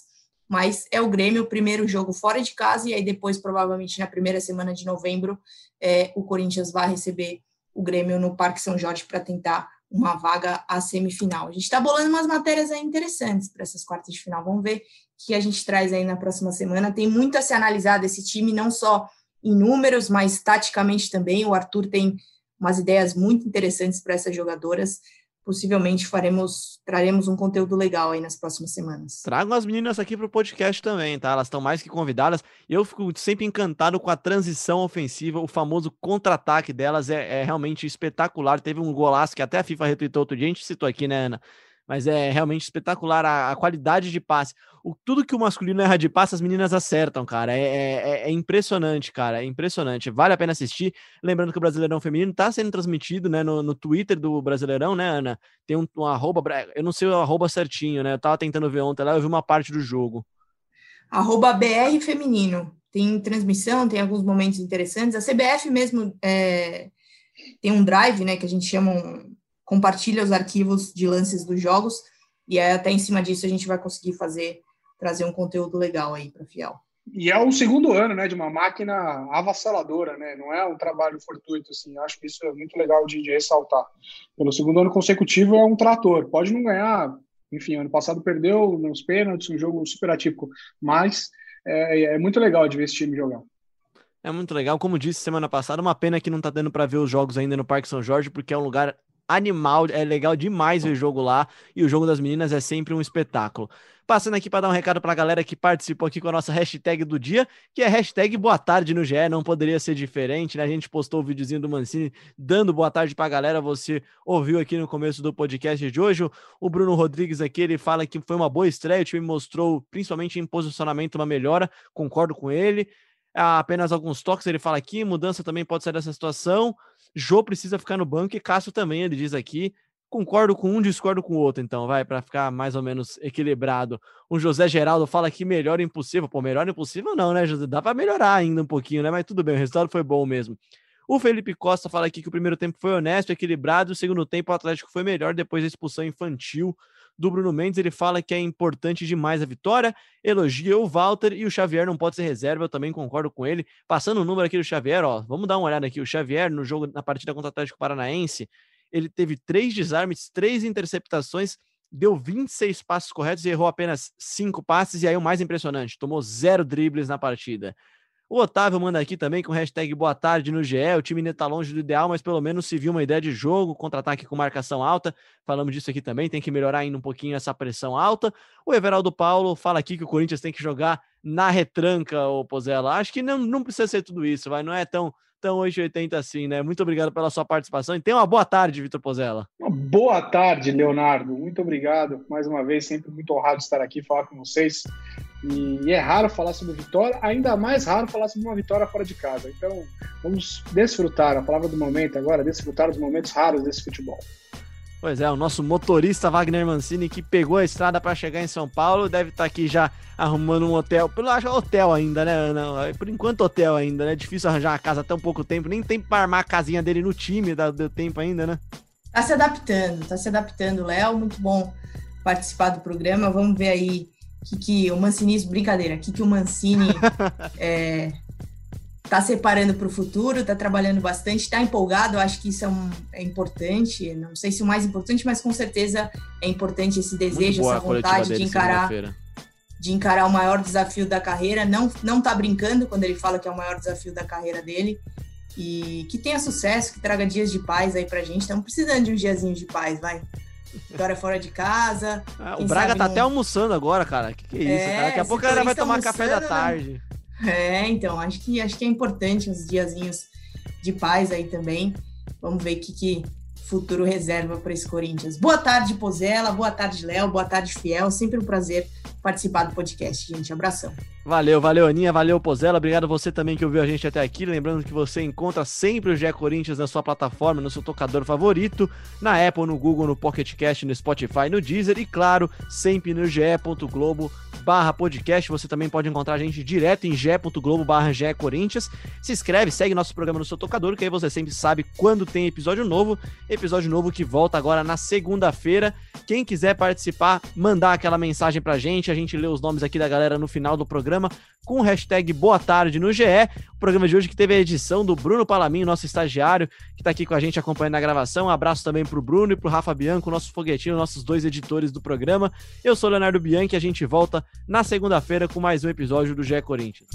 S4: mas é o Grêmio, o primeiro jogo fora de casa, e aí depois, provavelmente na primeira semana de novembro, é, o Corinthians vai receber o Grêmio no Parque São Jorge para tentar uma vaga à semifinal. A gente está bolando umas matérias aí interessantes para essas quartas de final. Vamos ver que a gente traz aí na próxima semana. Tem muito a se analisar desse time, não só em números, mas taticamente também. O Arthur tem umas ideias muito interessantes para essas jogadoras possivelmente faremos, traremos um conteúdo legal aí nas próximas semanas.
S2: Trago as meninas aqui para o podcast também, tá? Elas estão mais que convidadas. Eu fico sempre encantado com a transição ofensiva, o famoso contra-ataque delas é, é, realmente espetacular. Teve um golaço que até a FIFA retweetou outro dia, a gente citou aqui, né, Ana? Mas é realmente espetacular a, a, qualidade de passe. O, tudo que o masculino erra de passe, as meninas acertam, cara. É, é, é, é, impressionante, cara. É impressionante. Vale a pena assistir. Lembrando que o Brasileirão Feminino está sendo transmitido né, no, no Twitter do Brasileirão, né, Ana? Tem um, um arroba, eu não sei o arroba certinho, né? Eu tava tentando ver ontem lá, eu vi uma parte do jogo.
S4: Arroba BR Feminino. Tem transmissão, tem alguns momentos interessantes. A CBF mesmo é, tem um drive, né, que a gente chama um, compartilha os arquivos de lances dos jogos e aí, até em cima disso a gente vai conseguir fazer trazer um conteúdo legal aí para Fiel.
S3: E é o segundo ano, né, de uma máquina avassaladora, né? Não é um trabalho fortuito assim. Acho que isso é muito legal de, de ressaltar. Pelo segundo ano consecutivo é um trator. Pode não ganhar, enfim, ano passado perdeu nos pênaltis, um jogo super atípico, mas é, é muito legal de ver esse time jogar.
S2: É muito legal, como disse semana passada, uma pena que não tá dando para ver os jogos ainda no Parque São Jorge, porque é um lugar animal, é legal demais ver o jogo lá e o jogo das meninas é sempre um espetáculo. Passando aqui para dar um recado para a galera que participou aqui com a nossa hashtag do dia, que é hashtag boa tarde no GE, não poderia ser diferente, né? A gente postou o videozinho do Mancini dando boa tarde para a galera, você ouviu aqui no começo do podcast de hoje. O Bruno Rodrigues aqui, ele fala que foi uma boa estreia, o time mostrou, principalmente em posicionamento, uma melhora, concordo com ele. Há apenas alguns toques, ele fala aqui, mudança também pode sair dessa situação. Jô precisa ficar no banco e Cássio também, ele diz aqui. Concordo com um, discordo com o outro, então, vai, para ficar mais ou menos equilibrado. O José Geraldo fala que melhor impossível. Pô, melhor impossível não, né, José? Dá para melhorar ainda um pouquinho, né? Mas tudo bem, o resultado foi bom mesmo. O Felipe Costa fala aqui que o primeiro tempo foi honesto, equilibrado, o segundo tempo o Atlético foi melhor depois da expulsão infantil do Bruno Mendes. Ele fala que é importante demais a vitória, elogia o Walter e o Xavier não pode ser reserva. Eu também concordo com ele. Passando o número aqui do Xavier, ó, vamos dar uma olhada aqui. O Xavier, no jogo, na partida contra o Atlético Paranaense, ele teve três desarmes, três interceptações, deu 26 passos corretos e errou apenas cinco passes. E aí o mais impressionante, tomou zero dribles na partida. O Otávio manda aqui também com hashtag boa tarde no GE. O time ainda está longe do ideal, mas pelo menos se viu uma ideia de jogo, contra-ataque com marcação alta. Falamos disso aqui também, tem que melhorar ainda um pouquinho essa pressão alta. O Everaldo Paulo fala aqui que o Corinthians tem que jogar na retranca, o Pozella. Acho que não, não precisa ser tudo isso, vai. Não é tão, tão 880 assim, né? Muito obrigado pela sua participação e tenha uma boa tarde, Vitor Pozella.
S3: Boa tarde, Leonardo. Muito obrigado. Mais uma vez, sempre muito honrado estar aqui falar com vocês. E é raro falar sobre vitória, ainda mais raro falar sobre uma vitória fora de casa. Então, vamos desfrutar, a palavra do momento agora, desfrutar dos momentos raros desse futebol.
S2: Pois é, o nosso motorista Wagner Mancini que pegou a estrada para chegar em São Paulo deve estar tá aqui já arrumando um hotel. Pelo acho hotel ainda, né? Não, por enquanto hotel ainda, né? Difícil arranjar uma casa tão pouco tempo, nem tem para armar a casinha dele no time, deu tempo ainda, né?
S4: Tá se adaptando, tá se adaptando, Léo, muito bom participar do programa. Vamos ver aí que, que o Mancini, brincadeira, que, que o Mancini é, tá separando para o futuro, tá trabalhando bastante, está empolgado, eu acho que isso é, um, é, importante, não sei se o mais importante, mas com certeza é importante esse desejo, essa vontade de encarar de encarar o maior desafio da carreira, não não tá brincando quando ele fala que é o maior desafio da carreira dele. E que tenha sucesso, que traga dias de paz aí pra gente. Estamos precisando de uns diazinhos de paz, vai. Vitória fora de casa.
S2: Ah, o Braga tá até almoçando agora, cara. Que que é isso, é, cara? Daqui a pouco ela vai tomar café da né? tarde.
S4: É, então, acho que, acho que é importante uns diazinhos de paz aí também. Vamos ver o que, que futuro reserva para esse Corinthians. Boa tarde, Pozela. Boa tarde, Léo. Boa tarde, Fiel. Sempre um prazer participar do podcast, gente. Abração.
S2: Valeu, valeu, Aninha. Valeu, Pozela. Obrigado você também que ouviu a gente até aqui. Lembrando que você encontra sempre o GE Corinthians na sua plataforma, no seu tocador favorito, na Apple, no Google, no Pocket Cast, no Spotify, no Deezer e, claro, sempre no ge.globo barra podcast. Você também pode encontrar a gente direto em ge.globo barra Corinthians. Se inscreve, segue nosso programa no seu tocador, que aí você sempre sabe quando tem episódio novo. Episódio novo que volta agora na segunda-feira. Quem quiser participar, mandar aquela mensagem pra gente. A gente lê os nomes aqui da galera no final do programa com hashtag Boa Tarde no GE. O programa de hoje que teve a edição do Bruno Palaminho, nosso estagiário, que está aqui com a gente acompanhando a gravação. Um abraço também para o Bruno e para o Rafa Bianco, nosso foguetinho, nossos dois editores do programa. Eu sou Leonardo Bianchi e a gente volta na segunda-feira com mais um episódio do GE Corinthians.